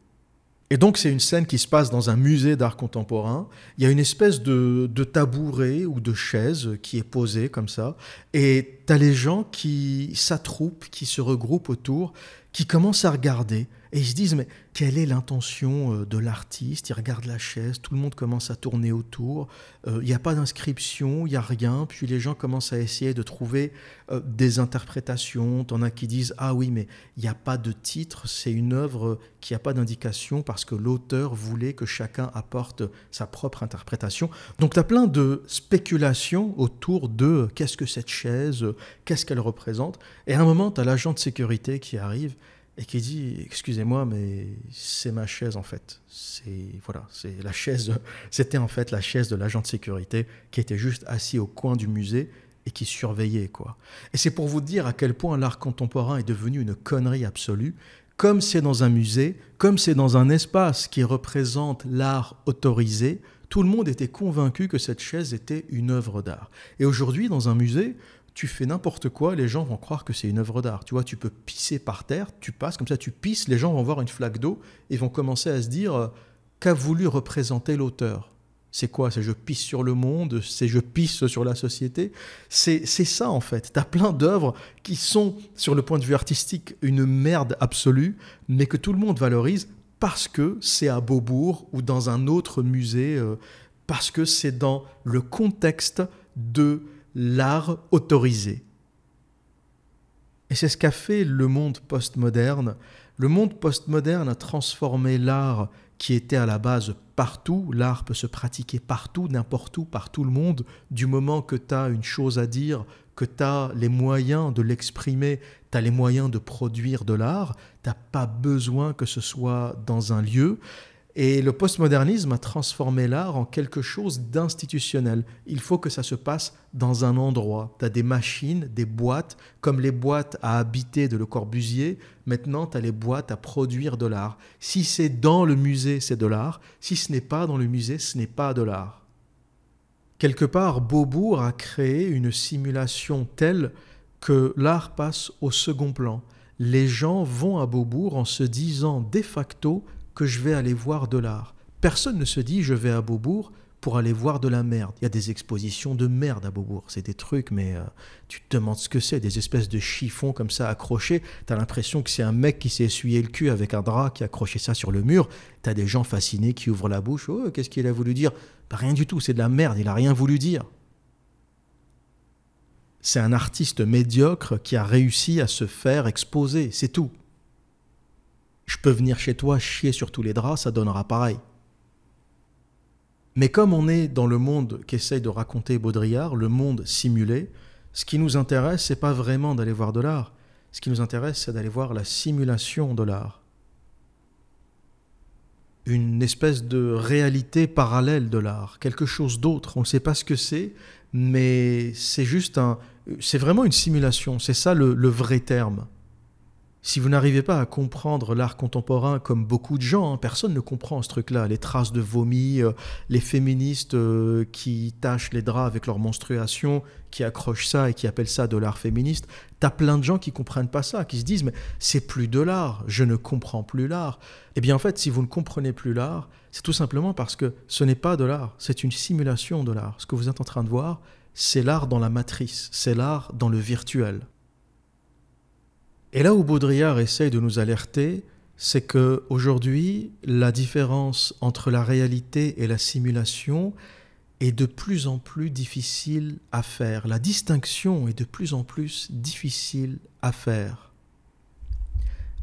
Et donc c'est une scène qui se passe dans un musée d'art contemporain. Il y a une espèce de, de tabouret ou de chaise qui est posée comme ça. Et tu as les gens qui s'attroupent, qui se regroupent autour, qui commencent à regarder. Et ils se disent, mais quelle est l'intention euh, de l'artiste? Ils regardent la chaise, tout le monde commence à tourner autour, euh, il n'y a pas d'inscription, il n'y a rien, puis les gens commencent à essayer de trouver euh, des interprétations. T'en as qui disent, ah oui, mais il n'y a pas de titre, c'est une œuvre qui n'a pas d'indication parce que l'auteur voulait que chacun apporte sa propre interprétation. Donc tu as plein de spéculations autour de qu'est-ce que cette chaise, qu'est-ce qu'elle représente? Et à un moment, tu as l'agent de sécurité qui arrive et qui dit excusez-moi mais c'est ma chaise en fait. C'est voilà c'est la chaise c'était en fait la chaise de l'agent de sécurité qui était juste assis au coin du musée et qui surveillait quoi. Et c'est pour vous dire à quel point l'art contemporain est devenu une connerie absolue. Comme c'est dans un musée comme c'est dans un espace qui représente l'art autorisé tout le monde était convaincu que cette chaise était une œuvre d'art. Et aujourd'hui dans un musée tu fais n'importe quoi, les gens vont croire que c'est une œuvre d'art. Tu vois, tu peux pisser par terre, tu passes comme ça, tu pisses, les gens vont voir une flaque d'eau et vont commencer à se dire euh, qu'a voulu représenter l'auteur? C'est quoi? C'est je pisse sur le monde, c'est je pisse sur la société? C'est ça en fait. Tu as plein d'œuvres qui sont, sur le point de vue artistique, une merde absolue, mais que tout le monde valorise parce que c'est à Beaubourg ou dans un autre musée, euh, parce que c'est dans le contexte de l'art autorisé. Et c'est ce qu'a fait le monde postmoderne. Le monde postmoderne a transformé l'art qui était à la base partout. L'art peut se pratiquer partout, n'importe où, par tout le monde. Du moment que tu as une chose à dire, que tu as les moyens de l'exprimer, tu as les moyens de produire de l'art, tu n'as pas besoin que ce soit dans un lieu. Et le postmodernisme a transformé l'art en quelque chose d'institutionnel. Il faut que ça se passe dans un endroit. Tu as des machines, des boîtes, comme les boîtes à habiter de Le Corbusier. Maintenant, tu as les boîtes à produire de l'art. Si c'est dans le musée, c'est de l'art. Si ce n'est pas dans le musée, ce n'est pas de l'art. Quelque part, Beaubourg a créé une simulation telle que l'art passe au second plan. Les gens vont à Beaubourg en se disant de facto que je vais aller voir de l'art. Personne ne se dit je vais à Beaubourg pour aller voir de la merde. Il y a des expositions de merde à Beaubourg. C'est des trucs, mais euh, tu te demandes ce que c'est, des espèces de chiffons comme ça accrochés. Tu as l'impression que c'est un mec qui s'est essuyé le cul avec un drap qui a accroché ça sur le mur. Tu as des gens fascinés qui ouvrent la bouche. Oh, qu'est-ce qu'il a voulu dire? Bah, Rien du tout, c'est de la merde, il a rien voulu dire. C'est un artiste médiocre qui a réussi à se faire exposer, c'est tout. Je peux venir chez toi chier sur tous les draps, ça donnera pareil. Mais comme on est dans le monde qu'essaye de raconter Baudrillard, le monde simulé, ce qui nous intéresse, c'est pas vraiment d'aller voir de l'art. Ce qui nous intéresse, c'est d'aller voir la simulation de l'art. Une espèce de réalité parallèle de l'art, quelque chose d'autre. On ne sait pas ce que c'est, mais c'est juste un. C'est vraiment une simulation, c'est ça le, le vrai terme. Si vous n'arrivez pas à comprendre l'art contemporain comme beaucoup de gens, hein, personne ne comprend ce truc-là, les traces de vomi, euh, les féministes euh, qui tachent les draps avec leur menstruation, qui accrochent ça et qui appellent ça de l'art féministe, t'as plein de gens qui comprennent pas ça, qui se disent mais c'est plus de l'art, je ne comprends plus l'art. Eh bien en fait, si vous ne comprenez plus l'art, c'est tout simplement parce que ce n'est pas de l'art, c'est une simulation de l'art. Ce que vous êtes en train de voir, c'est l'art dans la matrice, c'est l'art dans le virtuel. Et là où Baudrillard essaye de nous alerter, c'est que aujourd'hui, la différence entre la réalité et la simulation est de plus en plus difficile à faire. La distinction est de plus en plus difficile à faire.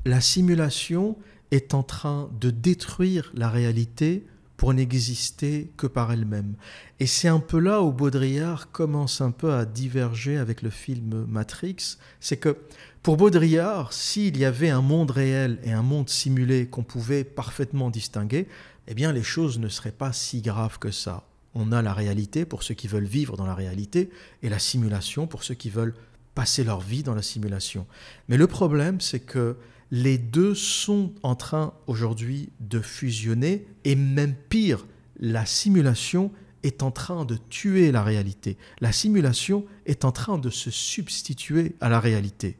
La simulation est en train de détruire la réalité pour n'exister que par elle-même. Et c'est un peu là où Baudrillard commence un peu à diverger avec le film Matrix, c'est que pour Baudrillard, s'il y avait un monde réel et un monde simulé qu'on pouvait parfaitement distinguer, eh bien les choses ne seraient pas si graves que ça. On a la réalité pour ceux qui veulent vivre dans la réalité et la simulation pour ceux qui veulent passer leur vie dans la simulation. Mais le problème, c'est que les deux sont en train aujourd'hui de fusionner et même pire, la simulation est en train de tuer la réalité. La simulation est en train de se substituer à la réalité.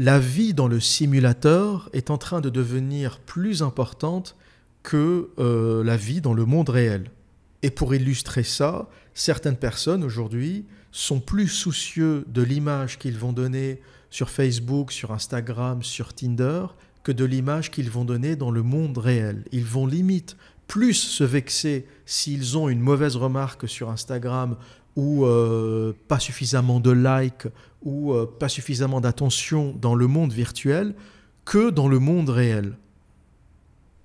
La vie dans le simulateur est en train de devenir plus importante que euh, la vie dans le monde réel. Et pour illustrer ça, certaines personnes aujourd'hui sont plus soucieux de l'image qu'ils vont donner sur Facebook, sur Instagram, sur Tinder, que de l'image qu'ils vont donner dans le monde réel. Ils vont limite plus se vexer s'ils ont une mauvaise remarque sur Instagram ou euh, pas suffisamment de likes ou euh, pas suffisamment d'attention dans le monde virtuel que dans le monde réel.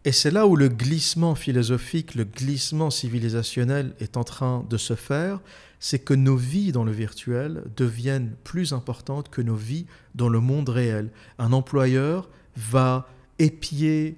Et c'est là où le glissement philosophique, le glissement civilisationnel est en train de se faire, c'est que nos vies dans le virtuel deviennent plus importantes que nos vies dans le monde réel. Un employeur va épier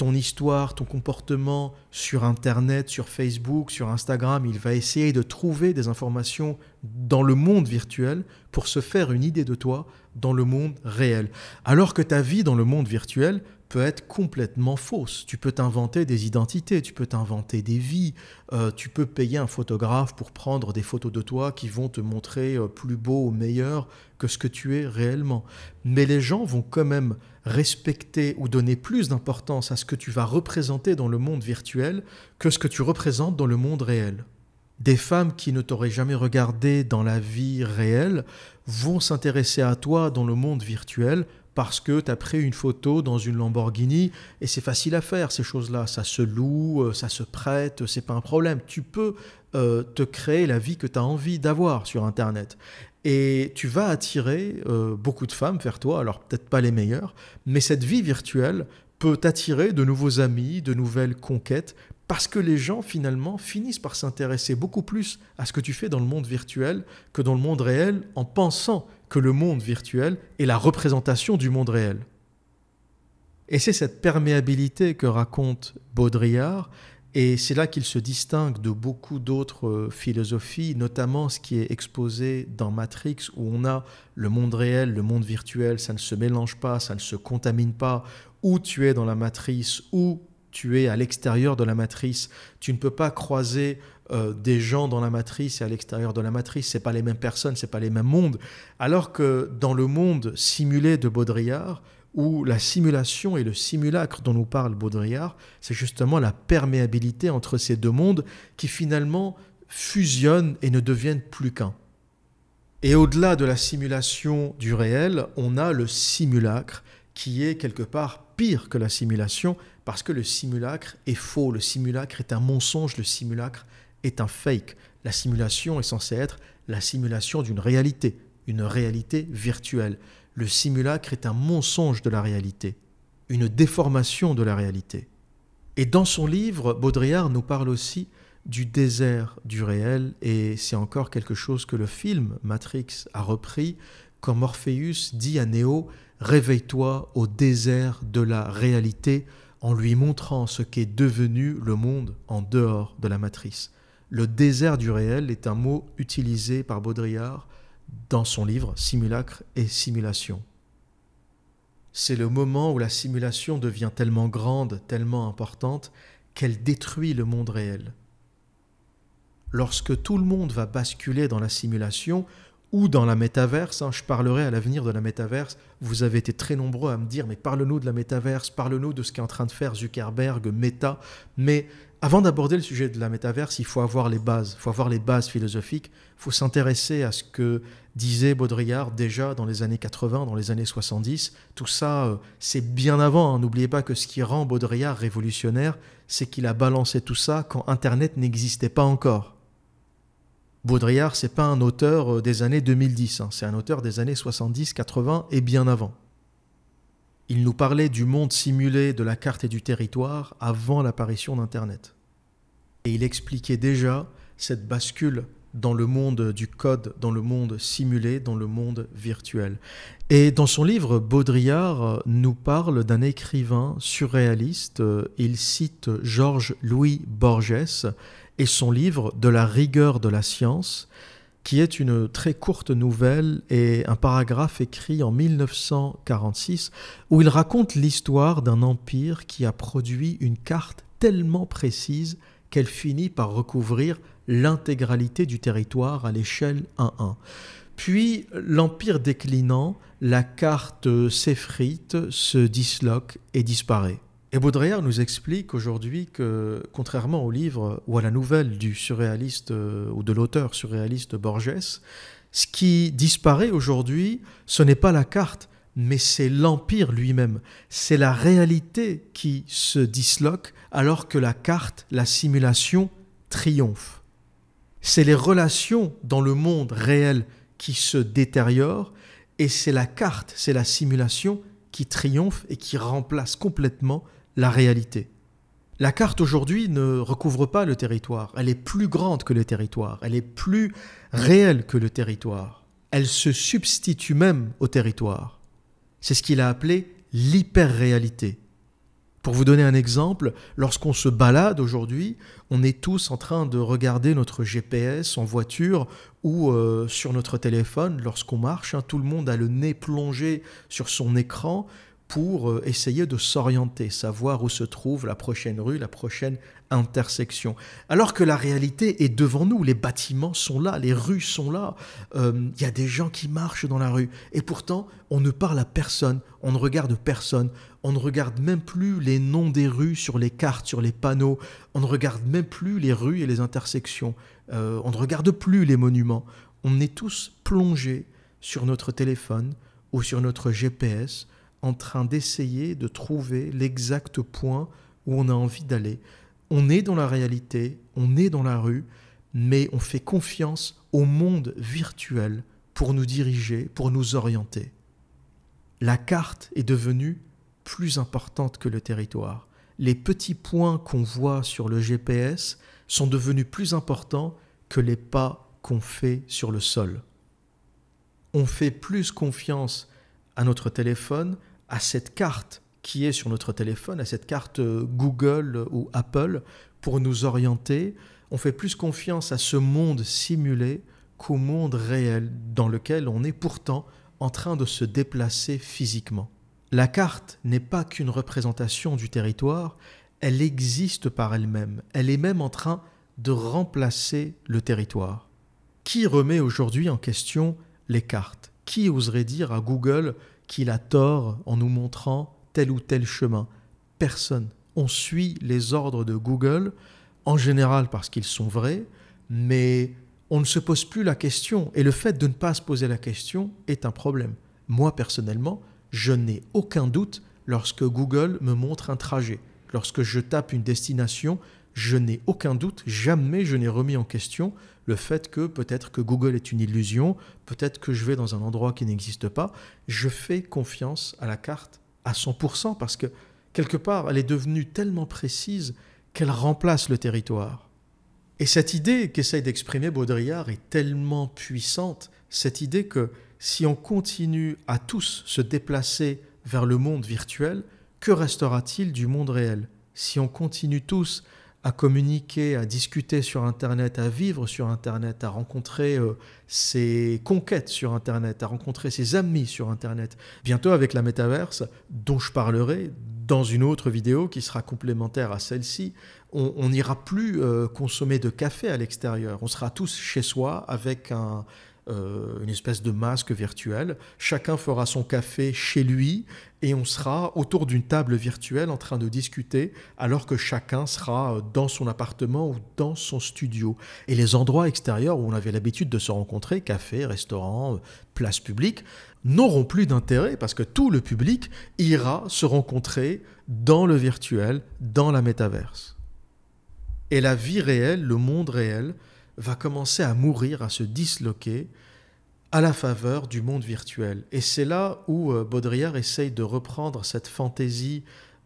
ton histoire, ton comportement sur Internet, sur Facebook, sur Instagram, il va essayer de trouver des informations dans le monde virtuel pour se faire une idée de toi dans le monde réel. Alors que ta vie dans le monde virtuel peut être complètement fausse. Tu peux t'inventer des identités, tu peux t'inventer des vies, euh, tu peux payer un photographe pour prendre des photos de toi qui vont te montrer euh, plus beau ou meilleur que ce que tu es réellement. Mais les gens vont quand même respecter ou donner plus d'importance à ce que tu vas représenter dans le monde virtuel que ce que tu représentes dans le monde réel. Des femmes qui ne t'auraient jamais regardé dans la vie réelle vont s'intéresser à toi dans le monde virtuel parce que tu as pris une photo dans une Lamborghini et c'est facile à faire ces choses-là. Ça se loue, euh, ça se prête, c'est pas un problème. Tu peux euh, te créer la vie que tu as envie d'avoir sur Internet. Et tu vas attirer euh, beaucoup de femmes vers toi, alors peut-être pas les meilleures, mais cette vie virtuelle peut t'attirer de nouveaux amis, de nouvelles conquêtes, parce que les gens finalement finissent par s'intéresser beaucoup plus à ce que tu fais dans le monde virtuel que dans le monde réel en pensant que le monde virtuel est la représentation du monde réel. Et c'est cette perméabilité que raconte Baudrillard, et c'est là qu'il se distingue de beaucoup d'autres euh, philosophies, notamment ce qui est exposé dans Matrix, où on a le monde réel, le monde virtuel, ça ne se mélange pas, ça ne se contamine pas, où tu es dans la matrice, ou tu es à l'extérieur de la matrice. Tu ne peux pas croiser euh, des gens dans la matrice et à l'extérieur de la matrice. C'est pas les mêmes personnes, c'est pas les mêmes mondes. Alors que dans le monde simulé de Baudrillard, où la simulation et le simulacre dont nous parle Baudrillard, c'est justement la perméabilité entre ces deux mondes qui finalement fusionnent et ne deviennent plus qu'un. Et au-delà de la simulation du réel, on a le simulacre qui est quelque part pire que la simulation parce que le simulacre est faux, le simulacre est un mensonge, le simulacre est un fake. La simulation est censée être la simulation d'une réalité, une réalité virtuelle. Le simulacre est un mensonge de la réalité, une déformation de la réalité. Et dans son livre, Baudrillard nous parle aussi du désert du réel, et c'est encore quelque chose que le film Matrix a repris, quand Morpheus dit à Néo, Réveille-toi au désert de la réalité en lui montrant ce qu'est devenu le monde en dehors de la matrice. Le désert du réel est un mot utilisé par Baudrillard dans son livre Simulacre et simulation. C'est le moment où la simulation devient tellement grande, tellement importante, qu'elle détruit le monde réel. Lorsque tout le monde va basculer dans la simulation, ou dans la métaverse. Hein, je parlerai à l'avenir de la métaverse. Vous avez été très nombreux à me dire, mais parle-nous de la métaverse, parle-nous de ce qu'est en train de faire Zuckerberg, Meta. Mais avant d'aborder le sujet de la métaverse, il faut avoir les bases, il faut avoir les bases philosophiques, il faut s'intéresser à ce que disait Baudrillard déjà dans les années 80, dans les années 70. Tout ça, euh, c'est bien avant. Hein. N'oubliez pas que ce qui rend Baudrillard révolutionnaire, c'est qu'il a balancé tout ça quand Internet n'existait pas encore. Baudrillard, c'est pas un auteur euh, des années 2010, hein. c'est un auteur des années 70, 80 et bien avant. Il nous parlait du monde simulé de la carte et du territoire avant l'apparition d'Internet. Et il expliquait déjà cette bascule dans le monde du code, dans le monde simulé, dans le monde virtuel. Et dans son livre, Baudrillard nous parle d'un écrivain surréaliste. Il cite Georges Louis Borges et son livre De la rigueur de la science, qui est une très courte nouvelle et un paragraphe écrit en 1946 où il raconte l'histoire d'un empire qui a produit une carte tellement précise qu'elle finit par recouvrir l'intégralité du territoire à l'échelle 1-1. Puis, l'empire déclinant, la carte s'effrite, se disloque et disparaît. Et Baudrillard nous explique aujourd'hui que, contrairement au livre ou à la nouvelle du surréaliste euh, ou de l'auteur surréaliste Borges, ce qui disparaît aujourd'hui, ce n'est pas la carte, mais c'est l'empire lui-même. C'est la réalité qui se disloque alors que la carte, la simulation, triomphe. C'est les relations dans le monde réel qui se détériorent et c'est la carte, c'est la simulation qui triomphe et qui remplace complètement la réalité. La carte aujourd'hui ne recouvre pas le territoire, elle est plus grande que le territoire, elle est plus réelle que le territoire, elle se substitue même au territoire. C'est ce qu'il a appelé l'hyper-réalité. Pour vous donner un exemple, lorsqu'on se balade aujourd'hui, on est tous en train de regarder notre GPS en voiture ou euh, sur notre téléphone lorsqu'on marche. Hein. tout le monde a le nez plongé sur son écran pour euh, essayer de s'orienter, savoir où se trouve la prochaine rue, la prochaine intersection. Alors que la réalité est devant nous, les bâtiments sont là, les rues sont là, il euh, y a des gens qui marchent dans la rue, et pourtant on ne parle à personne, on ne regarde personne, on ne regarde même plus les noms des rues sur les cartes, sur les panneaux, on ne regarde même plus les rues et les intersections, euh, on ne regarde plus les monuments, on est tous plongés sur notre téléphone ou sur notre GPS, en train d'essayer de trouver l'exact point où on a envie d'aller. On est dans la réalité, on est dans la rue, mais on fait confiance au monde virtuel pour nous diriger, pour nous orienter. La carte est devenue plus importante que le territoire. Les petits points qu'on voit sur le GPS sont devenus plus importants que les pas qu'on fait sur le sol. On fait plus confiance à notre téléphone à cette carte qui est sur notre téléphone, à cette carte euh, Google ou Apple pour nous orienter. On fait plus confiance à ce monde simulé qu'au monde réel dans lequel on est pourtant en train de se déplacer physiquement. La carte n'est pas qu'une représentation du territoire, elle existe par elle-même, elle est même en train de remplacer le territoire. Qui remet aujourd'hui en question les cartes? Qui oserait dire à Google qu'il a tort en nous montrant tel ou tel chemin. Personne. On suit les ordres de Google, en général parce qu'ils sont vrais, mais on ne se pose plus la question. Et le fait de ne pas se poser la question est un problème. Moi, personnellement, je n'ai aucun doute lorsque Google me montre un trajet. Lorsque je tape une destination, je n'ai aucun doute, jamais je n'ai remis en question le fait que peut-être que Google est une illusion, peut-être que je vais dans un endroit qui n'existe pas. Je fais confiance à la carte à 100% parce que quelque part, elle est devenue tellement précise qu'elle remplace le territoire. Et cette idée qu'essaye d'exprimer Baudrillard est tellement puissante, cette idée que si on continue à tous se déplacer vers le monde virtuel, que restera-t-il du monde réel? Si on continue tous à communiquer, à discuter sur Internet, à vivre sur Internet, à rencontrer euh, ses conquêtes sur Internet, à rencontrer ses amis sur Internet. Bientôt avec la métaverse, dont je parlerai dans une autre vidéo qui sera complémentaire à celle-ci, on n'ira plus euh, consommer de café à l'extérieur. On sera tous chez soi avec un, euh, une espèce de masque virtuel. Chacun fera son café chez lui et on sera autour d'une table virtuelle en train de discuter alors que chacun sera euh, dans son appartement ou dans son studio. Et les endroits extérieurs où on avait l'habitude de se rencontrer, café, restaurant, euh, place publique, n'auront plus d'intérêt parce que tout le public ira se rencontrer dans le virtuel, dans la métaverse. Et la vie réelle, le monde réel, va commencer à mourir, à se disloquer à la faveur du monde virtuel. Et c'est là où euh, Baudrillard essaye de reprendre cette fantaisie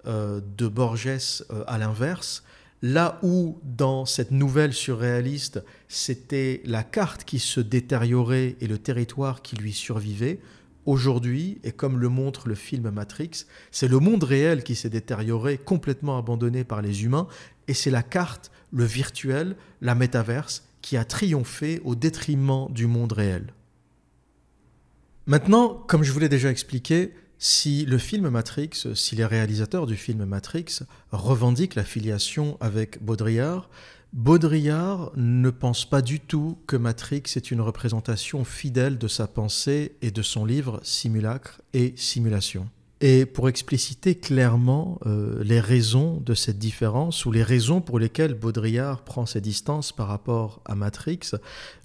euh, de Borges euh, à l'inverse, Là où dans cette nouvelle surréaliste, c'était la carte qui se détériorait et le territoire qui lui survivait, aujourd'hui, et comme le montre le film Matrix, c'est le monde réel qui s'est détérioré, complètement abandonné par les humains, et c'est la carte, le virtuel, la métaverse, qui a triomphé au détriment du monde réel. Maintenant, comme je vous l'ai déjà expliqué, si le film Matrix, si les réalisateurs du film Matrix revendiquent la filiation avec Baudrillard, Baudrillard ne pense pas du tout que Matrix est une représentation fidèle de sa pensée et de son livre Simulacre et Simulation. Et pour expliciter clairement euh, les raisons de cette différence ou les raisons pour lesquelles Baudrillard prend ses distances par rapport à Matrix,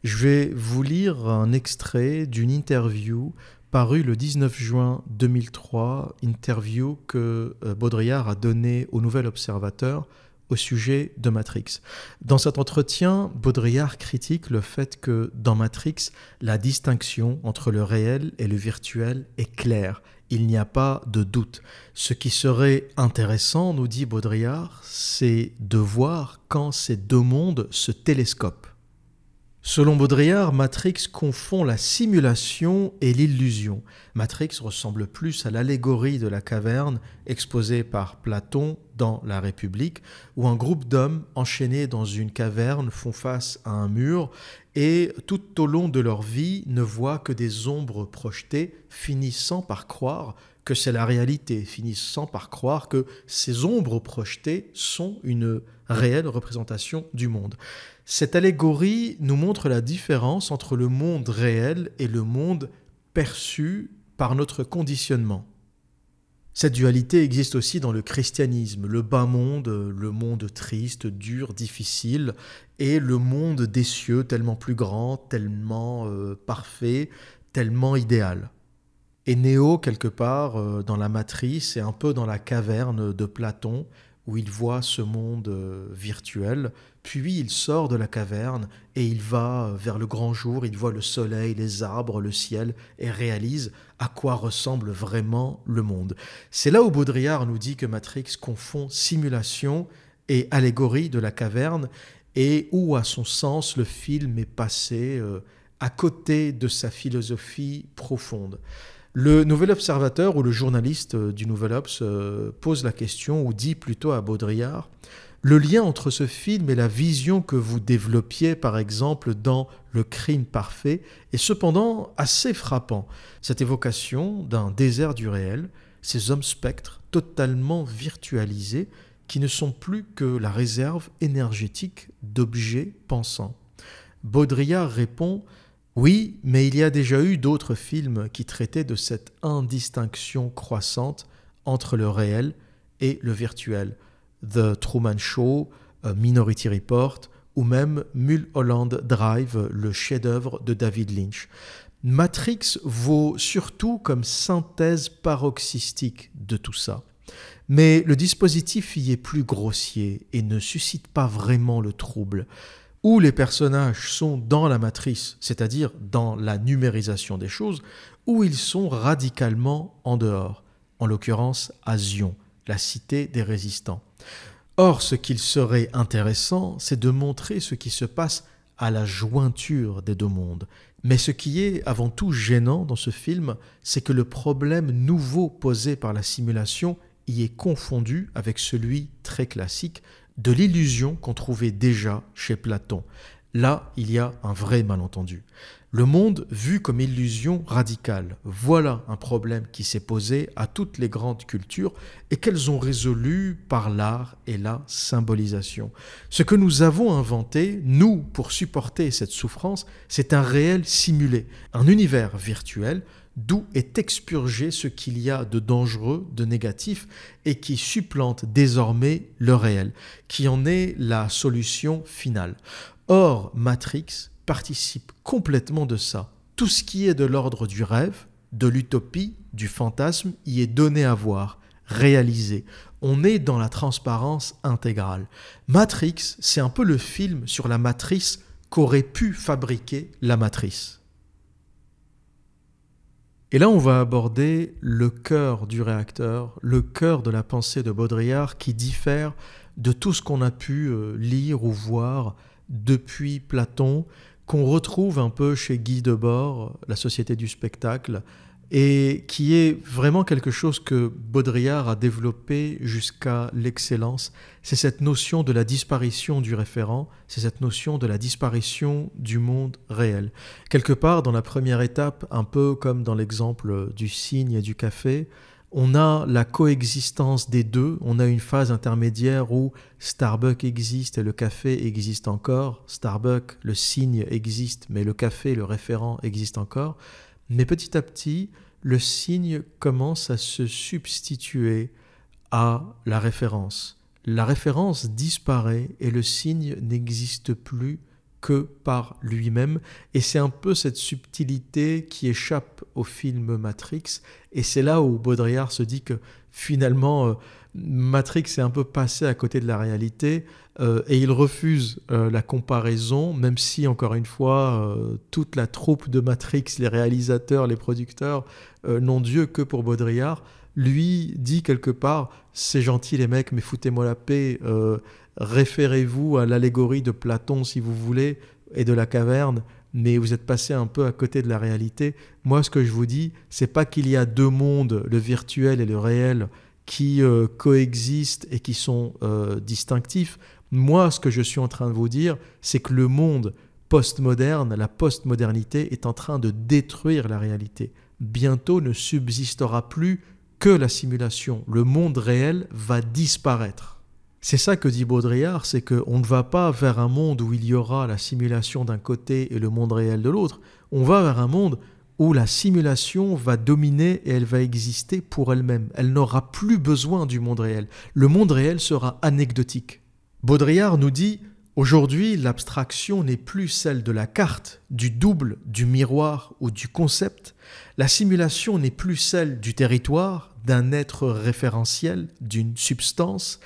je vais vous lire un extrait d'une interview parue le 19 juin 2003, interview que euh, Baudrillard a donnée au Nouvel Observateur au sujet de Matrix. Dans cet entretien, Baudrillard critique le fait que dans Matrix, la distinction entre le réel et le virtuel est claire. Il n'y a pas de doute. Ce qui serait intéressant, nous dit Baudrillard, c'est de voir quand ces deux mondes se télescopent. Selon Baudrillard, Matrix confond la simulation et l'illusion. Matrix ressemble plus à l'allégorie de la caverne exposée par Platon dans La République, où un groupe d'hommes enchaînés dans une caverne font face à un mur et tout au long de leur vie ne voient que des ombres projetées, finissant par croire que c'est la réalité, finissant par croire que ces ombres projetées sont une réelle représentation du monde. Cette allégorie nous montre la différence entre le monde réel et le monde perçu par notre conditionnement. Cette dualité existe aussi dans le christianisme, le bas monde, le monde triste, dur, difficile, et le monde des cieux tellement plus grand, tellement euh, parfait, tellement idéal. Et Néo, quelque part, euh, dans la matrice et un peu dans la caverne de Platon, où il voit ce monde euh, virtuel, puis il sort de la caverne et il va vers le grand jour, il voit le soleil, les arbres, le ciel, et réalise à quoi ressemble vraiment le monde. C'est là où Baudrillard nous dit que Matrix confond simulation et allégorie de la caverne, et où, à son sens, le film est passé euh, à côté de sa philosophie profonde. Le Nouvel Observateur ou le journaliste euh, du Nouvel Obs euh, pose la question ou dit plutôt à Baudrillard le lien entre ce film et la vision que vous développiez par exemple dans Le crime parfait est cependant assez frappant. Cette évocation d'un désert du réel, ces hommes spectres totalement virtualisés qui ne sont plus que la réserve énergétique d'objets pensants. Baudrillard répond oui, mais il y a déjà eu d'autres films qui traitaient de cette indistinction croissante entre le réel et le virtuel. The Truman Show, Minority Report ou même Mulholland Drive, le chef-d'œuvre de David Lynch. Matrix vaut surtout comme synthèse paroxystique de tout ça. Mais le dispositif y est plus grossier et ne suscite pas vraiment le trouble où les personnages sont dans la matrice, c'est-à-dire dans la numérisation des choses, ou ils sont radicalement en dehors, en l'occurrence à Zion, la cité des résistants. Or, ce qu'il serait intéressant, c'est de montrer ce qui se passe à la jointure des deux mondes. Mais ce qui est avant tout gênant dans ce film, c'est que le problème nouveau posé par la simulation y est confondu avec celui très classique de l'illusion qu'on trouvait déjà chez Platon. Là, il y a un vrai malentendu. Le monde vu comme illusion radicale, voilà un problème qui s'est posé à toutes les grandes cultures et qu'elles ont résolu par l'art et la symbolisation. Ce que nous avons inventé, nous, pour supporter cette souffrance, c'est un réel simulé, un univers virtuel d'où est expurgé ce qu'il y a de dangereux, de négatif, et qui supplante désormais le réel, qui en est la solution finale. Or, Matrix participe complètement de ça. Tout ce qui est de l'ordre du rêve, de l'utopie, du fantasme, y est donné à voir, réalisé. On est dans la transparence intégrale. Matrix, c'est un peu le film sur la matrice qu'aurait pu fabriquer la matrice. Et là, on va aborder le cœur du réacteur, le cœur de la pensée de Baudrillard qui diffère de tout ce qu'on a pu euh, lire ou voir depuis Platon, qu'on retrouve un peu chez Guy Debord, La Société du spectacle, et qui est vraiment quelque chose que Baudrillard a développé jusqu'à l'excellence. C'est cette notion de la disparition du référent, c'est cette notion de la disparition du monde réel. Quelque part, dans la première étape, un peu comme dans l'exemple du cygne et du café, on a la coexistence des deux, on a une phase intermédiaire où Starbucks existe et le café existe encore, Starbucks, le signe existe, mais le café, le référent existe encore, mais petit à petit, le signe commence à se substituer à la référence. La référence disparaît et le signe n'existe plus que par lui-même. Et c'est un peu cette subtilité qui échappe au film Matrix. Et c'est là où Baudrillard se dit que finalement, euh, Matrix est un peu passé à côté de la réalité. Euh, et il refuse euh, la comparaison, même si, encore une fois, toute la troupe de Matrix, les réalisateurs, les producteurs, n'ont Dieu que pour Baudrillard. Lui dit quelque part, c'est gentil les mecs, mais foutez-moi la paix référez-vous à l'allégorie de Platon si vous voulez et de la caverne, mais vous êtes passé un peu à côté de la réalité. Moi, ce que je vous dis, c'est pas qu'il y a deux mondes, le virtuel et le réel, qui euh, coexistent et qui sont euh, distinctifs. Moi, ce que je suis en train de vous dire, c'est que le monde postmoderne, la postmodernité, est en train de détruire la réalité. Bientôt ne subsistera plus que la simulation. Le monde réel va disparaître. C'est ça que dit Baudrillard, c'est qu'on ne va pas vers un monde où il y aura la simulation d'un côté et le monde réel de l'autre, on va vers un monde où la simulation va dominer et elle va exister pour elle-même. Elle, n'aura plus besoin du monde réel. Le monde réel sera anecdotique. Baudrillard nous dit, aujourd'hui l'abstraction n'est plus celle de la carte, du double, du miroir ou du concept. La simulation n'est plus celle du territoire, d'un être référentiel, d'une substance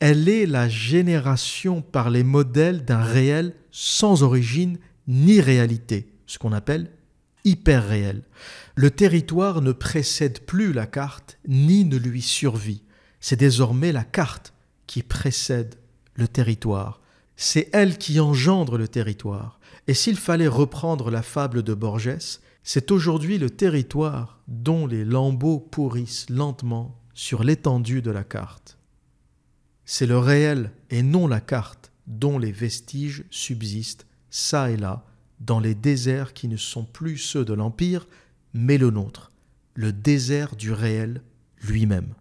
elle est la génération par les modèles d'un réel sans origine ni réalité, ce qu'on appelle hyper-réel. Le territoire ne précède plus la carte ni ne lui survit. C'est désormais la carte qui précède le territoire. C'est elle qui engendre le territoire. Et s'il fallait reprendre la fable de Borges, c'est aujourd'hui le territoire dont les lambeaux pourrissent lentement sur l'étendue de la carte. C'est le réel et non la carte dont les vestiges subsistent ça et là dans les déserts qui ne sont plus ceux de l'Empire, mais le nôtre, le désert du réel lui-même.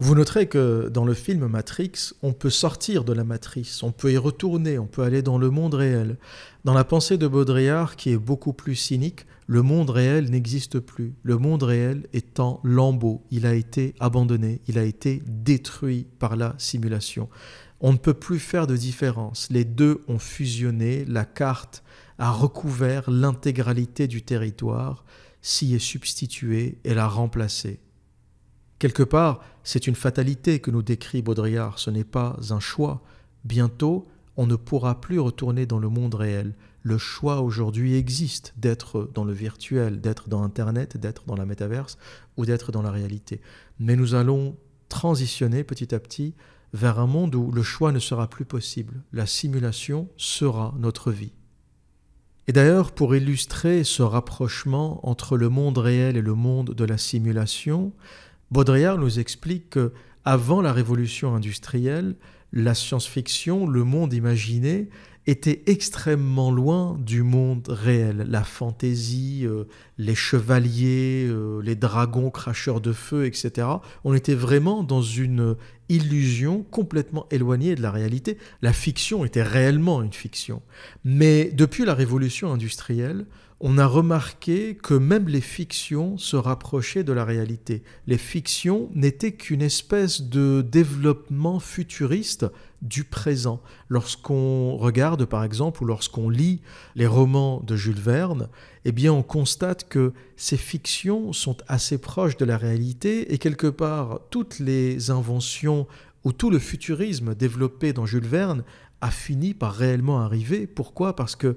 Vous noterez que dans le film Matrix, on peut sortir de la matrice, on peut y retourner, on peut aller dans le monde réel. Dans la pensée de Baudrillard, qui est beaucoup plus cynique, le monde réel n'existe plus. Le monde réel est en. Il a été abandonné, il a été détruit par la simulation. On ne peut plus faire de différence. Les deux ont fusionné, la carte a recouvert l'intégralité du territoire, s'y est substituée et l'a remplacé. Quelque part, c'est une fatalité que nous décrit Baudrillard, ce n'est pas un choix. Bientôt, on ne pourra plus retourner dans le monde réel. Le choix aujourd'hui existe d'être dans le virtuel, d'être dans Internet, d'être dans la métaverse ou d'être dans la réalité. Mais nous allons transitionner petit à petit vers un monde où le choix ne sera plus possible. La simulation sera notre vie. Et d'ailleurs, pour illustrer ce rapprochement entre le monde réel et le monde de la simulation, Baudrillard nous explique que avant la révolution industrielle, la science-fiction, le monde imaginé, était extrêmement loin du monde réel. La fantaisie, euh, les chevaliers, euh, les dragons cracheurs de feu, etc. On était vraiment dans une illusion complètement éloignée de la réalité. La fiction était réellement une fiction. Mais depuis la révolution industrielle, on a remarqué que même les fictions se rapprochaient de la réalité. Les fictions n'étaient qu'une espèce de développement futuriste du présent. Lorsqu'on regarde par exemple ou lorsqu'on lit les romans de Jules Verne, eh bien on constate que ces fictions sont assez proches de la réalité et quelque part toutes les inventions ou tout le futurisme développé dans Jules Verne a fini par réellement arriver. Pourquoi? Parce que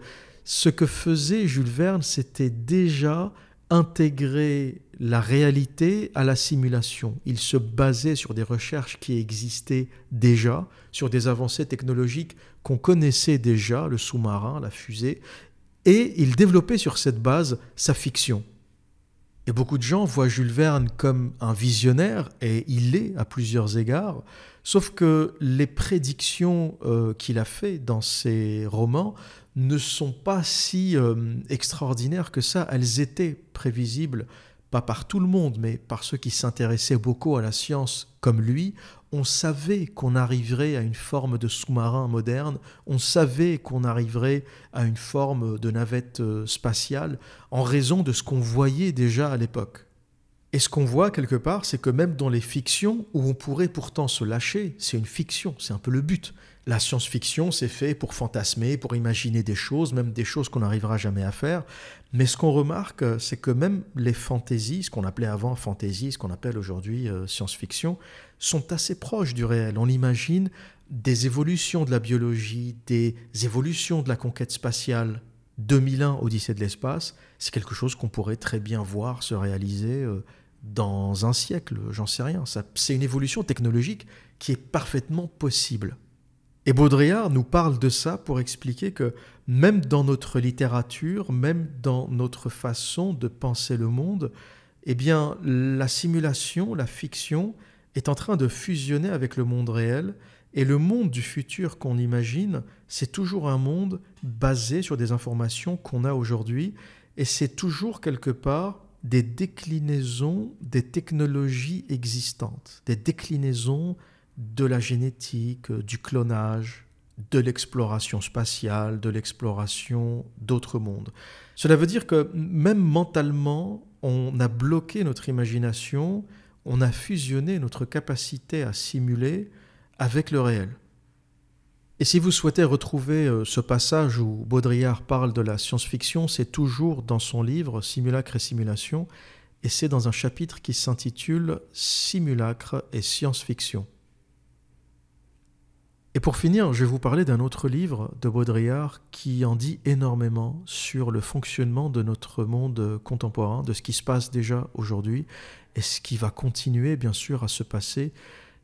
ce que faisait Jules Verne, c'était déjà intégrer la réalité à la simulation. Il se basait sur des recherches qui existaient déjà, sur des avancées technologiques qu'on connaissait déjà, le sous-marin, la fusée, et il développait sur cette base sa fiction. Et beaucoup de gens voient Jules Verne comme un visionnaire, et il l'est à plusieurs égards, sauf que les prédictions euh, qu'il a fait dans ses romans ne sont pas si euh, extraordinaires que ça. Elles étaient prévisibles, pas par tout le monde, mais par ceux qui s'intéressaient beaucoup à la science comme lui, on savait qu'on arriverait à une forme de sous-marin moderne, on savait qu'on arriverait à une forme de navette euh, spatiale en raison de ce qu'on voyait déjà à l'époque. Et ce qu'on voit quelque part, c'est que même dans les fictions où on pourrait pourtant se lâcher, c'est une fiction, c'est un peu le but. La science-fiction, c'est fait pour fantasmer, pour imaginer des choses, même des choses qu'on n'arrivera jamais à faire. Mais ce qu'on remarque, c'est que même les fantaisies, ce qu'on appelait avant fantaisie, ce qu'on appelle aujourd'hui euh, science-fiction, sont assez proches du réel. On imagine des évolutions de la biologie, des évolutions de la conquête spatiale. 2001, Odyssée de l'espace, c'est quelque chose qu'on pourrait très bien voir se réaliser euh, dans un siècle, j'en sais rien. C'est une évolution technologique qui est parfaitement possible. Et Baudrillard nous parle de ça pour expliquer que même dans notre littérature, même dans notre façon de penser le monde, eh bien, la simulation, la fiction est en train de fusionner avec le monde réel. Et le monde du futur qu'on imagine, c'est toujours un monde basé sur des informations qu'on a aujourd'hui. Et c'est toujours quelque part des déclinaisons des technologies existantes, des déclinaisons de la génétique, euh, du clonage, de l'exploration spatiale, de l'exploration d'autres mondes. Cela veut dire que même mentalement, on a bloqué notre imagination, on a fusionné notre capacité à simuler avec le réel. Et si vous souhaitez retrouver euh, ce passage où Baudrillard parle de la science-fiction, c'est toujours dans son livre Simulacre et simulation, et c'est dans un chapitre qui s'intitule Simulacre et science-fiction. Et pour finir, je vais vous parler d'un autre livre de Baudrillard qui en dit énormément sur le fonctionnement de notre monde contemporain, de ce qui se passe déjà aujourd'hui et ce qui va continuer bien sûr à se passer.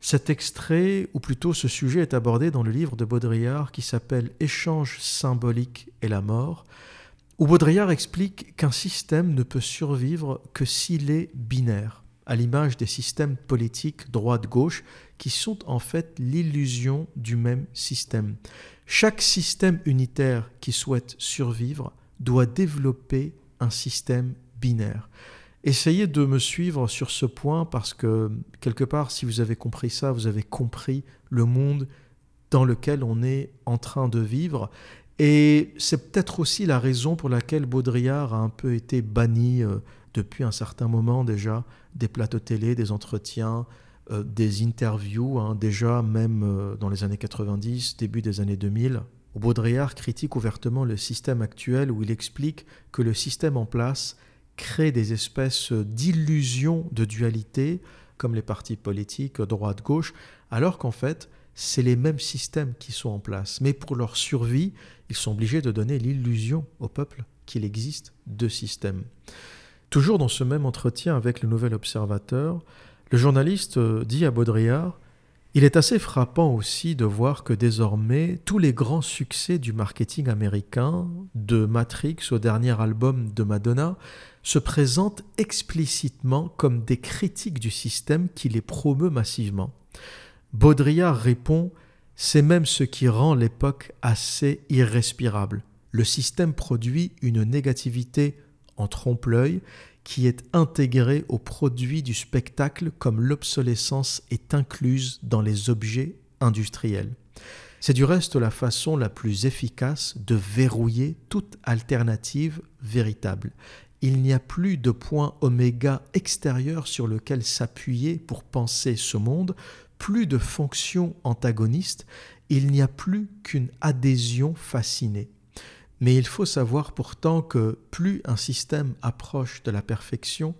Cet extrait, ou plutôt ce sujet, est abordé dans le livre de Baudrillard qui s'appelle Échange symbolique et la mort, où Baudrillard explique qu'un système ne peut survivre que s'il est binaire à l'image des systèmes politiques droite-gauche, qui sont en fait l'illusion du même système. Chaque système unitaire qui souhaite survivre doit développer un système binaire. Essayez de me suivre sur ce point parce que quelque part, si vous avez compris ça, vous avez compris le monde dans lequel on est en train de vivre. Et c'est peut-être aussi la raison pour laquelle Baudrillard a un peu été banni euh, depuis un certain moment déjà des plateaux télé, des entretiens, euh, des interviews, hein, déjà même euh, dans les années 90, début des années 2000. Où Baudrillard critique ouvertement le système actuel où il explique que le système en place crée des espèces d'illusions de dualité, comme les partis politiques droite-gauche, alors qu'en fait, c'est les mêmes systèmes qui sont en place. Mais pour leur survie, ils sont obligés de donner l'illusion au peuple qu'il existe deux systèmes. Toujours dans ce même entretien avec le Nouvel Observateur, le journaliste euh, dit à Baudrillard Il est assez frappant aussi de voir que désormais tous les grands succès du marketing américain, de Matrix au dernier album de Madonna, se présentent explicitement comme des critiques du système qui les promeut massivement. Baudrillard répond C'est même ce qui rend l'époque assez irrespirable. Le système produit une négativité en trompe-l'œil qui est intégré au produit du spectacle comme l'obsolescence est incluse dans les objets industriels. C'est du reste la façon la plus efficace de verrouiller toute alternative véritable. Il n'y a plus de point oméga extérieur sur lequel s'appuyer pour penser ce monde, plus de fonction antagoniste, il n'y a plus qu'une adhésion fascinée. Mais il faut savoir pourtant que plus un système approche de la perfection,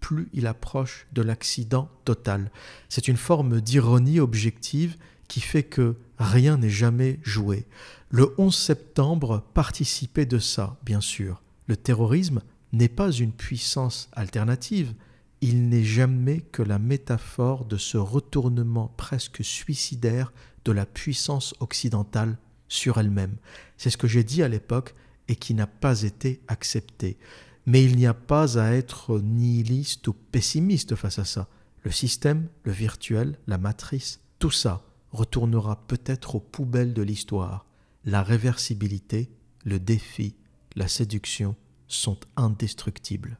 plus il approche de l'accident total. C'est une forme d'ironie objective qui fait que rien n'est jamais joué. Le 11 septembre participait de ça, bien sûr. Le terrorisme n'est pas une puissance alternative, il n'est jamais que la métaphore de ce retournement presque suicidaire de la puissance occidentale sur elle-même. C'est ce que j'ai dit à l'époque et qui n'a pas été accepté. Mais il n'y a pas à être nihiliste ou pessimiste face à ça. Le système, le virtuel, la matrice, tout ça retournera peut-être aux poubelles de l'histoire. La réversibilité, le défi, la séduction sont indestructibles.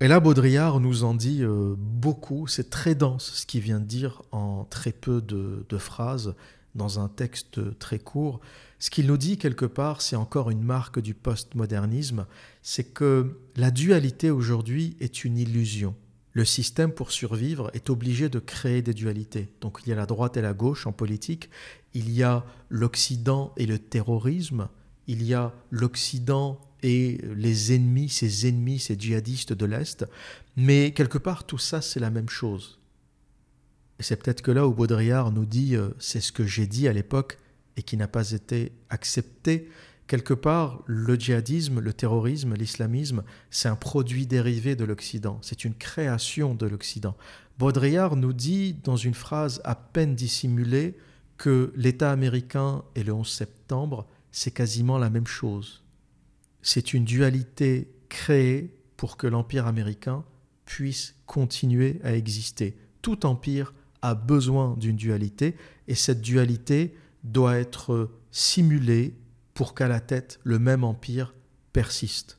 Et là, Baudrillard nous en dit euh, beaucoup, c'est très dense ce qu'il vient de dire en très peu de, de phrases, dans un texte très court. Ce qu'il nous dit quelque part, c'est encore une marque du postmodernisme, c'est que la dualité aujourd'hui est une illusion. Le système, pour survivre, est obligé de créer des dualités. Donc il y a la droite et la gauche en politique, il y a l'Occident et le terrorisme, il y a l'Occident et les ennemis, ces ennemis, ces djihadistes de l'Est, mais quelque part tout ça c'est la même chose. Et c'est peut-être que là où Baudrillard nous dit euh, c'est ce que j'ai dit à l'époque et qui n'a pas été accepté, quelque part le djihadisme, le terrorisme, l'islamisme, c'est un produit dérivé de l'Occident, c'est une création de l'Occident. Baudrillard nous dit dans une phrase à peine dissimulée que l'État américain et le 11 septembre, c'est quasiment la même chose c'est une dualité créée pour que l'Empire américain puisse continuer à exister. Tout empire a besoin d'une dualité et cette dualité doit être simulée pour qu'à la tête le même empire persiste.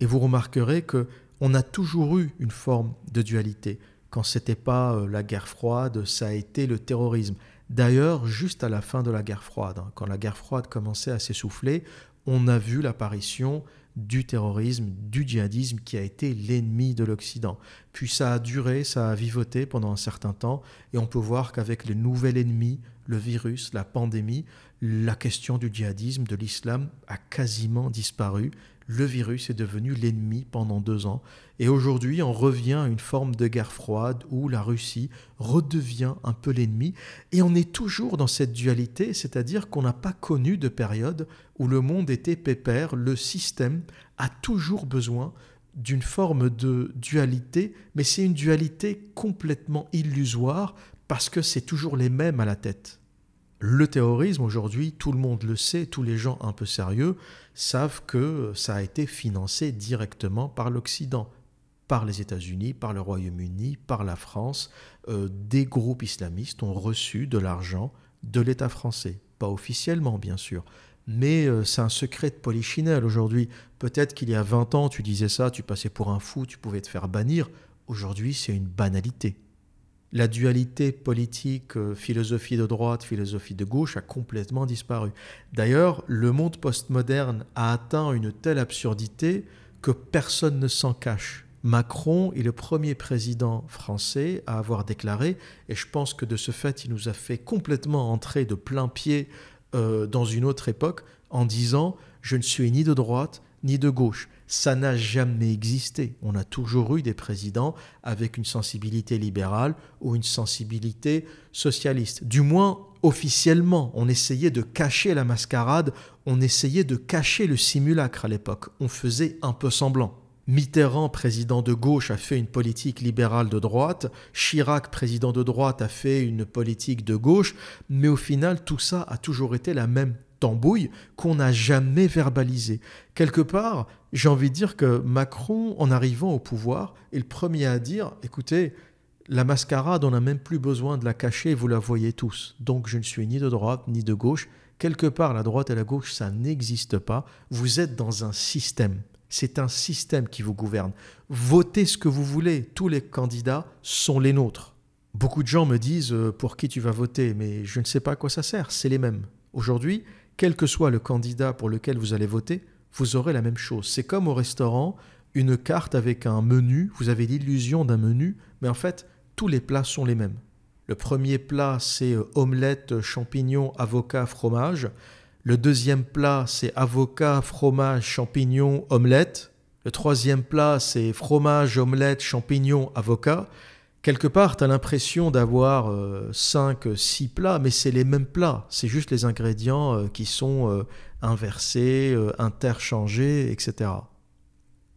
Et vous remarquerez que on a toujours eu une forme de dualité. Quand c'était pas euh, la guerre froide, ça a été le terrorisme. D'ailleurs, juste à la fin de la guerre froide, hein, quand la guerre froide commençait à s'essouffler, on a vu l'apparition du terrorisme, du djihadisme qui a été l'ennemi de l'Occident. Puis ça a duré, ça a vivoté pendant un certain temps, et on peut voir qu'avec le nouvel ennemi, le virus, la pandémie, la question du djihadisme, de l'islam a quasiment disparu, le virus est devenu l'ennemi pendant deux ans. Et aujourd'hui, on revient à une forme de guerre froide où la Russie redevient un peu l'ennemi. Et on est toujours dans cette dualité, c'est-à-dire qu'on n'a pas connu de période où le monde était pépère. Le système a toujours besoin d'une forme de dualité, mais c'est une dualité complètement illusoire parce que c'est toujours les mêmes à la tête. Le terrorisme, aujourd'hui, tout le monde le sait, tous les gens un peu sérieux savent que ça a été financé directement par l'Occident, par les États-Unis, par le Royaume-Uni, par la France. Euh, des groupes islamistes ont reçu de l'argent de l'État français. Pas officiellement, bien sûr, mais euh, c'est un secret de polichinelle aujourd'hui. Peut-être qu'il y a 20 ans, tu disais ça, tu passais pour un fou, tu pouvais te faire bannir. Aujourd'hui, c'est une banalité la dualité politique, euh, philosophie de droite, philosophie de gauche a complètement disparu. D'ailleurs, le monde postmoderne a atteint une telle absurdité que personne ne s'en cache. Macron est le premier président français à avoir déclaré, et je pense que de ce fait, il nous a fait complètement entrer de plein pied euh, dans une autre époque en disant je ne suis ni de droite ni de gauche. Ça n'a jamais existé. On a toujours eu des présidents avec une sensibilité libérale ou une sensibilité socialiste. Du moins, officiellement, on essayait de cacher la mascarade, on essayait de cacher le simulacre à l'époque. On faisait un peu semblant. Mitterrand, président de gauche, a fait une politique libérale de droite, Chirac, président de droite, a fait une politique de gauche, mais au final, tout ça a toujours été la même qu'on n'a jamais verbalisé. Quelque part, j'ai envie de dire que Macron, en arrivant au pouvoir, est le premier à dire, écoutez, la mascarade, on n'a même plus besoin de la cacher, vous la voyez tous. Donc je ne suis ni de droite ni de gauche. Quelque part, la droite et la gauche, ça n'existe pas. Vous êtes dans un système. C'est un système qui vous gouverne. Votez ce que vous voulez. Tous les candidats sont les nôtres. Beaucoup de gens me disent euh, pour qui tu vas voter, mais je ne sais pas à quoi ça sert. C'est les mêmes. Aujourd'hui, quel que soit le candidat pour lequel vous allez voter, vous aurez la même chose. C'est comme au restaurant, une carte avec un menu, vous avez l'illusion d'un menu, mais en fait, tous les plats sont les mêmes. Le premier plat, c'est euh, omelette, champignons, avocat, fromage. Le deuxième plat, c'est avocat, fromage, champignons, omelette. Le troisième plat, c'est fromage, omelette, champignons, avocat. Quelque part, tu as l'impression d'avoir 5, euh, 6 plats, mais c'est les mêmes plats. C'est juste les ingrédients euh, qui sont euh, inversés, euh, interchangés, etc.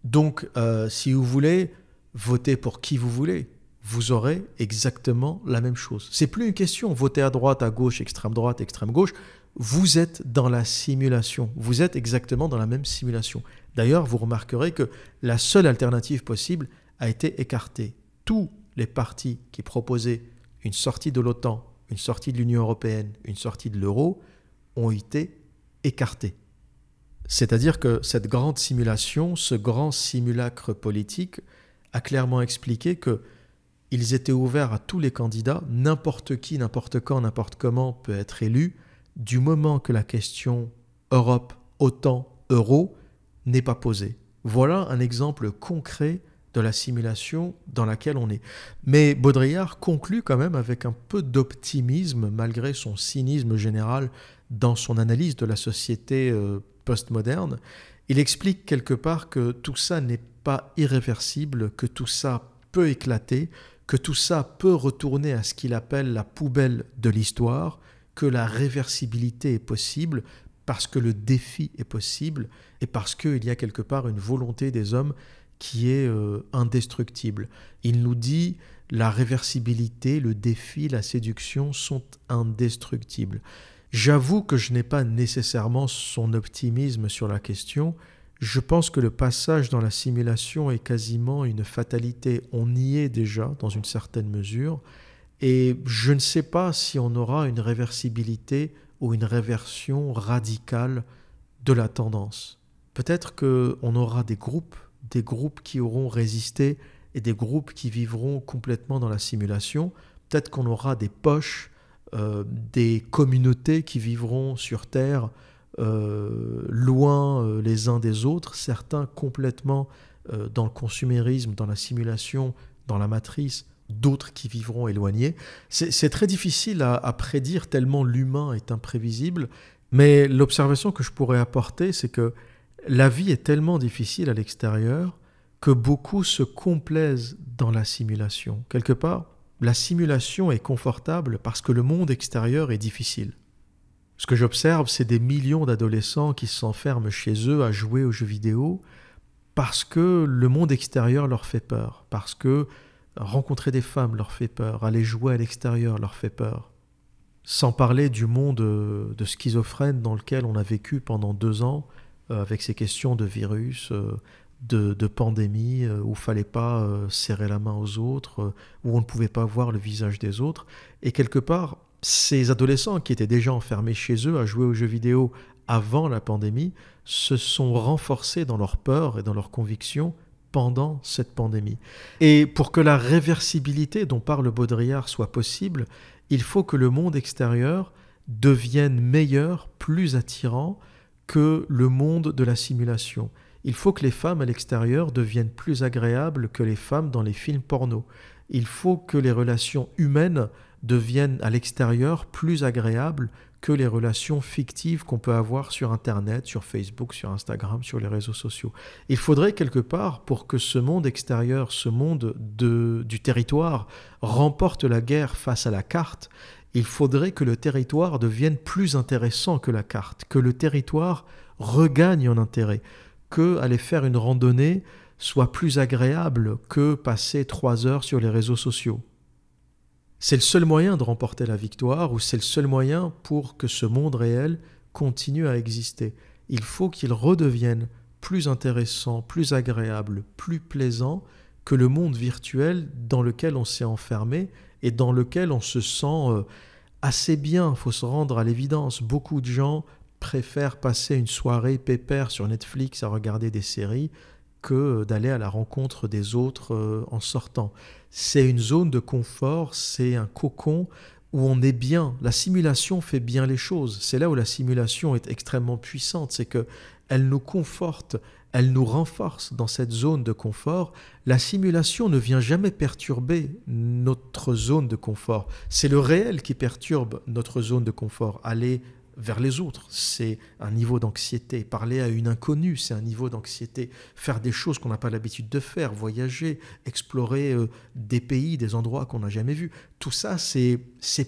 Donc, euh, si vous voulez, voter pour qui vous voulez. Vous aurez exactement la même chose. C'est plus une question voter à droite, à gauche, extrême droite, extrême gauche. Vous êtes dans la simulation. Vous êtes exactement dans la même simulation. D'ailleurs, vous remarquerez que la seule alternative possible a été écartée. Tous les partis qui proposaient une sortie de l'OTAN, une sortie de l'Union européenne, une sortie de l'euro ont été écartés. C'est-à-dire que cette grande simulation, ce grand simulacre politique, a clairement expliqué que ils étaient ouverts à tous les candidats, n'importe qui, n'importe quand, n'importe comment peut être élu, du moment que la question Europe, OTAN, euro n'est pas posée. Voilà un exemple concret de la simulation dans laquelle on est. Mais Baudrillard conclut quand même avec un peu d'optimisme, malgré son cynisme général dans son analyse de la société euh, postmoderne. Il explique quelque part que tout ça n'est pas irréversible, que tout ça peut éclater, que tout ça peut retourner à ce qu'il appelle la poubelle de l'histoire, que la réversibilité est possible parce que le défi est possible et parce qu'il y a quelque part une volonté des hommes qui est euh, indestructible. Il nous dit la réversibilité, le défi, la séduction sont indestructibles. J'avoue que je n'ai pas nécessairement son optimisme sur la question. Je pense que le passage dans la simulation est quasiment une fatalité. On y est déjà dans une certaine mesure. Et je ne sais pas si on aura une réversibilité ou une réversion radicale de la tendance. Peut-être qu'on aura des groupes des groupes qui auront résisté et des groupes qui vivront complètement dans la simulation. Peut-être qu'on aura des poches, euh, des communautés qui vivront sur Terre euh, loin euh, les uns des autres, certains complètement dans le consumérisme, dans la simulation, dans la matrice, d'autres qui vivront éloignés. C'est très difficile à prédire tellement l'humain est imprévisible, mais l'observation que je pourrais apporter, c'est que la vie est tellement difficile à l'extérieur que beaucoup se complaisent dans la simulation. Quelque part, la simulation est confortable parce que le monde extérieur est difficile. Ce que j'observe, c'est des millions d'adolescents qui s'enferment chez eux à jouer aux jeux vidéo parce que le monde extérieur leur fait peur, parce que rencontrer des femmes leur fait peur, aller jouer à l'extérieur leur fait peur. Sans parler du monde de schizophrène dans lequel on a vécu pendant deux ans, euh, avec ces questions de virus, euh, de, pandémie, euh, où il fallait pas serrer la main aux autres, où on ne pouvait pas voir le visage des autres. Et quelque part, ces adolescents qui étaient déjà enfermés chez eux à jouer aux jeux vidéo avant la pandémie se sont renforcés dans leur peur et dans leurs convictions pendant cette pandémie. Et pour que la réversibilité dont parle Baudrillard soit possible, il faut que le monde extérieur devienne meilleur, plus attirant, que le monde de la simulation. Il faut que les femmes à l'extérieur deviennent plus agréables que les femmes dans les films porno. Il faut que les relations humaines deviennent à l'extérieur plus agréables que les relations fictives qu'on peut avoir sur Internet, sur Facebook, sur Instagram, sur les réseaux sociaux. Il faudrait quelque part, pour que ce monde extérieur, ce monde de, du territoire, remporte la guerre face à la carte, il faudrait que le territoire devienne plus intéressant que la carte, que le territoire regagne en intérêt, que aller faire une randonnée soit plus agréable que passer trois heures sur les réseaux sociaux. C'est le seul moyen de remporter la victoire ou c'est le seul moyen pour que ce monde réel continue à exister. Il faut qu'il redevienne plus intéressant, plus agréable, plus plaisant que le monde virtuel dans lequel on s'est enfermé et dans lequel on se sent euh, assez bien, il faut se rendre à l'évidence. Beaucoup de gens préfèrent passer une soirée pépère sur Netflix à regarder des séries que d'aller à la rencontre des autres euh, en sortant. C'est une zone de confort, c'est un cocon où on est bien. La simulation fait bien les choses. C'est là où la simulation est extrêmement puissante, c'est que elle nous conforte, elle nous renforce dans cette zone de confort. La simulation ne vient jamais perturber notre zone de confort. C'est le réel qui perturbe notre zone de confort. Aller vers les autres, c'est un niveau d'anxiété. Parler à une inconnue, c'est un niveau d'anxiété. Faire des choses qu'on n'a pas l'habitude de faire, voyager, explorer euh, des pays, des endroits qu'on n'a jamais vus, tout ça, c'est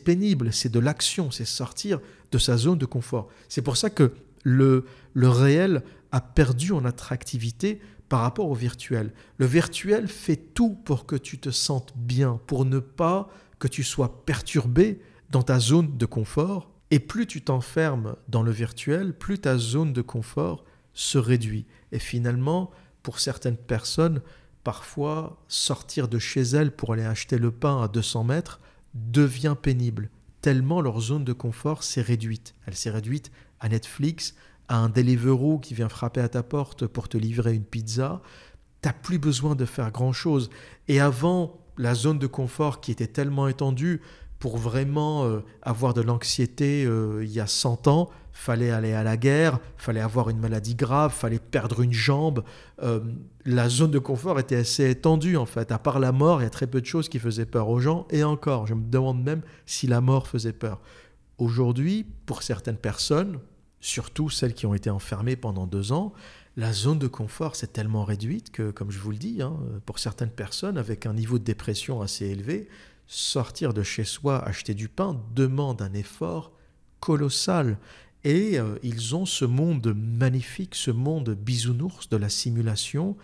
pénible, c'est de l'action, c'est sortir de sa zone de confort. C'est pour ça que le, le réel a perdu en attractivité par rapport au virtuel. Le virtuel fait tout pour que tu te sentes bien, pour ne pas que tu sois perturbé dans ta zone de confort. Et plus tu t'enfermes dans le virtuel, plus ta zone de confort se réduit. Et finalement, pour certaines personnes, parfois sortir de chez elles pour aller acheter le pain à 200 mètres devient pénible, tellement leur zone de confort s'est réduite. Elle s'est réduite à Netflix, un Deliveroo qui vient frapper à ta porte pour te livrer une pizza. T'as plus besoin de faire grand-chose. Et avant, la zone de confort qui était tellement étendue, pour vraiment euh, avoir de l'anxiété euh, il y a 100 ans, fallait aller à la guerre, fallait avoir une maladie grave, fallait perdre une jambe. Euh, la zone de confort était assez étendue en fait. À part la mort, il y a très peu de choses qui faisaient peur aux gens. Et encore, je me demande même si la mort faisait peur. Aujourd'hui, pour certaines personnes, surtout celles qui ont été enfermées pendant deux ans, la zone de confort s'est tellement réduite que, comme je vous le dis, hein, pour certaines personnes avec un niveau de dépression assez élevé, sortir de chez soi, acheter du pain, demande un effort colossal. Et euh, ils ont ce monde magnifique, ce monde bisounours de la simulation,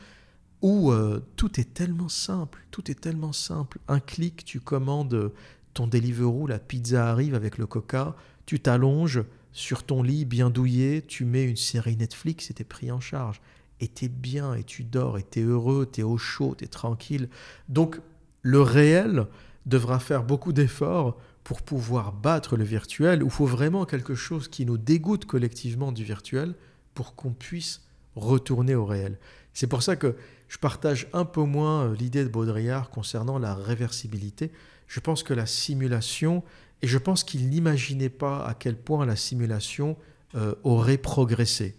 où euh, tout est tellement simple, tout est tellement simple. Un clic, tu commandes ton Deliveroo, la pizza arrive avec le coca, tu t'allonges sur ton lit bien douillé, tu mets une série Netflix et t'es pris en charge. Et t'es bien, et tu dors, et t'es heureux, t'es au chaud, t'es tranquille. Donc le réel, devra faire beaucoup d'efforts pour pouvoir battre le virtuel, ou faut vraiment quelque chose qui nous dégoûte collectivement du virtuel pour qu'on puisse retourner au réel. C'est pour ça que je partage un peu moins euh, l'idée de Baudrillard concernant la réversibilité. Je pense que la simulation, et je pense qu'il n'imaginait pas à quel point la simulation euh, aurait progressé.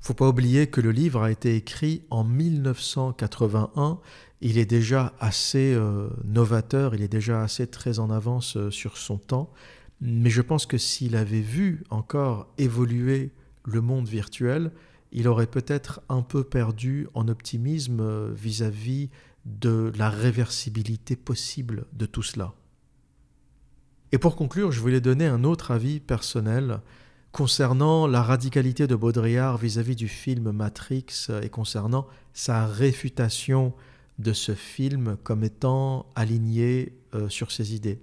Faut pas oublier que le livre a été écrit en 1981 il est déjà assez euh, novateur, il est déjà assez très en avance euh, sur son temps. Mais je pense que s'il avait vu encore évoluer le monde virtuel, il aurait peut-être un peu perdu en optimisme vis-à-vis de la réversibilité possible de tout cela. Et pour conclure, je voulais donner un autre avis personnel concernant la radicalité de Baudrillard vis-à-vis -vis du film Matrix et concernant sa réfutation de ce film comme étant aligné euh, sur ses idées.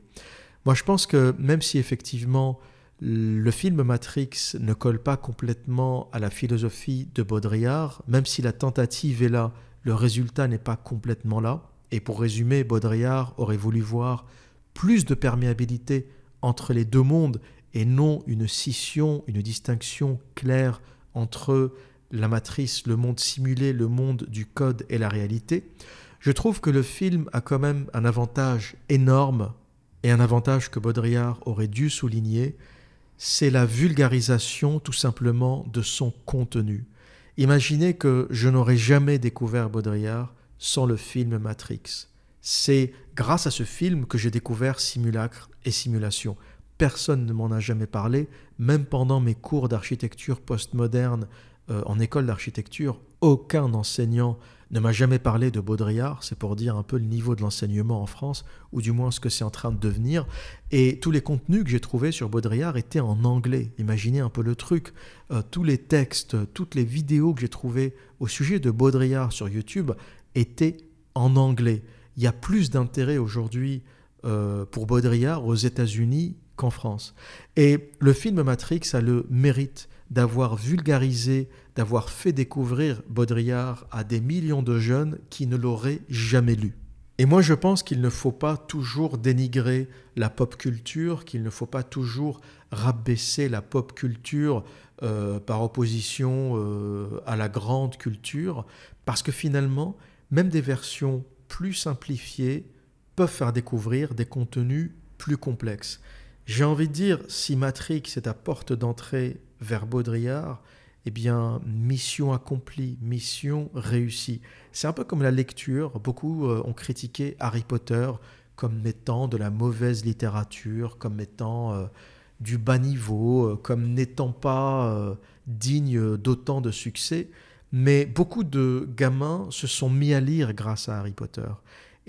Moi, je pense que même si effectivement le film Matrix ne colle pas complètement à la philosophie de Baudrillard, même si la tentative est là, le résultat n'est pas complètement là. Et pour résumer, Baudrillard aurait voulu voir plus de perméabilité entre les deux mondes et non une scission, une distinction claire entre la matrice, le monde simulé, le monde du code et la réalité. Je trouve que le film a quand même un avantage énorme, et un avantage que Baudrillard aurait dû souligner, c'est la vulgarisation tout simplement de son contenu. Imaginez que je n'aurais jamais découvert Baudrillard sans le film Matrix. C'est grâce à ce film que j'ai découvert simulacre et simulation. Personne ne m'en a jamais parlé, même pendant mes cours d'architecture postmoderne euh, en école d'architecture, aucun enseignant ne m'a jamais parlé de Baudrillard, c'est pour dire un peu le niveau de l'enseignement en France, ou du moins ce que c'est en train de devenir. Et tous les contenus que j'ai trouvés sur Baudrillard étaient en anglais. Imaginez un peu le truc. Euh, tous les textes, toutes les vidéos que j'ai trouvées au sujet de Baudrillard sur YouTube étaient en anglais. Il y a plus d'intérêt aujourd'hui euh, pour Baudrillard aux États-Unis qu'en France. Et le film Matrix a le mérite d'avoir vulgarisé, d'avoir fait découvrir Baudrillard à des millions de jeunes qui ne l'auraient jamais lu. Et moi je pense qu'il ne faut pas toujours dénigrer la pop culture, qu'il ne faut pas toujours rabaisser la pop culture euh, par opposition euh, à la grande culture, parce que finalement, même des versions plus simplifiées peuvent faire découvrir des contenus plus complexes. J'ai envie de dire, si Matrix est ta porte d'entrée vers Baudrillard, eh bien, mission accomplie, mission réussie. C'est un peu comme la lecture. Beaucoup euh, ont critiqué Harry Potter comme étant de la mauvaise littérature, comme étant euh, du bas niveau, euh, comme n'étant pas digne d'autant de succès. Mais beaucoup de gamins se sont mis à lire grâce à Harry Potter.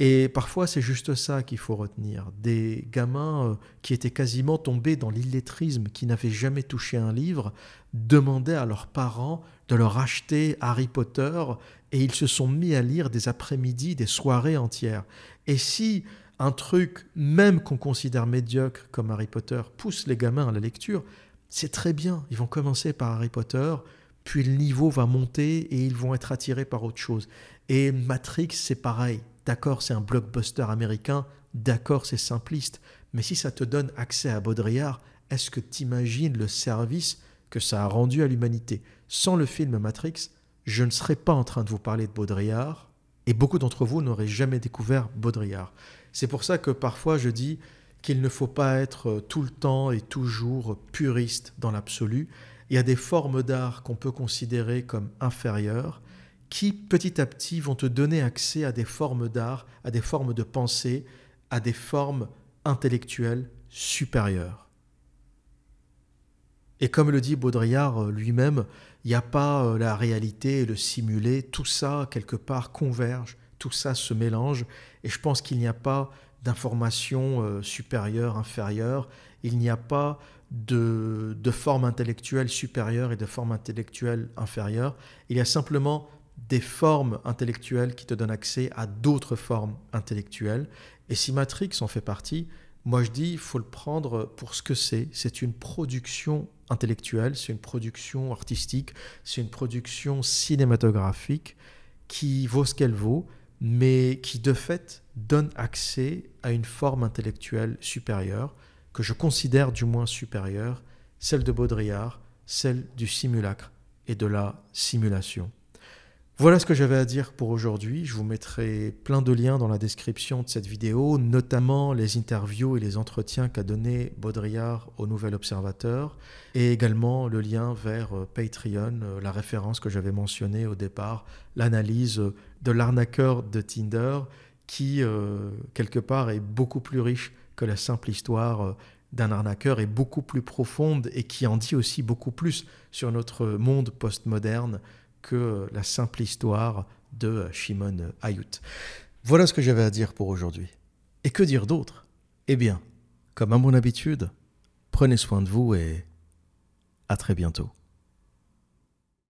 Et parfois, c'est juste ça qu'il faut retenir. Des gamins euh, qui étaient quasiment tombés dans l'illettrisme, qui n'avaient jamais touché un livre, demandaient à leurs parents de leur acheter Harry Potter et ils se sont mis à lire des après-midi, des soirées entières. Et si un truc, même qu'on considère médiocre comme Harry Potter, pousse les gamins à la lecture, c'est très bien. Ils vont commencer par Harry Potter, puis le niveau va monter et ils vont être attirés par autre chose. Et Matrix, c'est pareil. D'accord, c'est un blockbuster américain, d'accord, c'est simpliste, mais si ça te donne accès à Baudrillard, est-ce que tu imagines le service que ça a rendu à l'humanité? Sans le film Matrix, je ne serais pas en train de vous parler de Baudrillard, et beaucoup d'entre vous n'auraient jamais découvert Baudrillard. C'est pour ça que parfois je dis qu'il ne faut pas être tout le temps et toujours puriste dans l'absolu. Il y a des formes d'art qu'on peut considérer comme inférieures, qui petit à petit vont te donner accès à des formes d'art, à des formes de pensée, à des formes intellectuelles supérieures. Et comme le dit Baudrillard euh, lui-même, il n'y a pas euh, la réalité et le simulé, tout ça quelque part converge, tout ça se mélange, et je pense qu'il n'y a pas d'information euh, supérieure, inférieure, il n'y a pas de, de forme intellectuelle supérieure et de forme intellectuelle inférieure, il y a simplement des formes intellectuelles qui te donnent accès à d'autres formes intellectuelles. Et si Matrix en fait partie, moi je dis, il faut le prendre pour ce que c'est. C'est une production intellectuelle, c'est une production artistique, c'est une production cinématographique qui vaut ce qu'elle vaut, mais qui de fait donne accès à une forme intellectuelle supérieure, que je considère du moins supérieure, celle de Baudrillard, celle du simulacre et de la simulation. Voilà ce que j'avais à dire pour aujourd'hui. Je vous mettrai plein de liens dans la description de cette vidéo, notamment les interviews et les entretiens qu'a donné Baudrillard au Nouvel Observateur, et également le lien vers euh, Patreon, euh, la référence que j'avais mentionnée au départ, l'analyse de l'arnaqueur de Tinder, qui, euh, quelque part, est beaucoup plus riche que la simple histoire d'un arnaqueur, et beaucoup plus profonde, et qui en dit aussi beaucoup plus sur notre monde postmoderne que la simple histoire de Shimon Ayut. Voilà ce que j'avais à dire pour aujourd'hui. Et que dire d'autre? Eh bien, comme à mon habitude, prenez soin de vous et à très bientôt.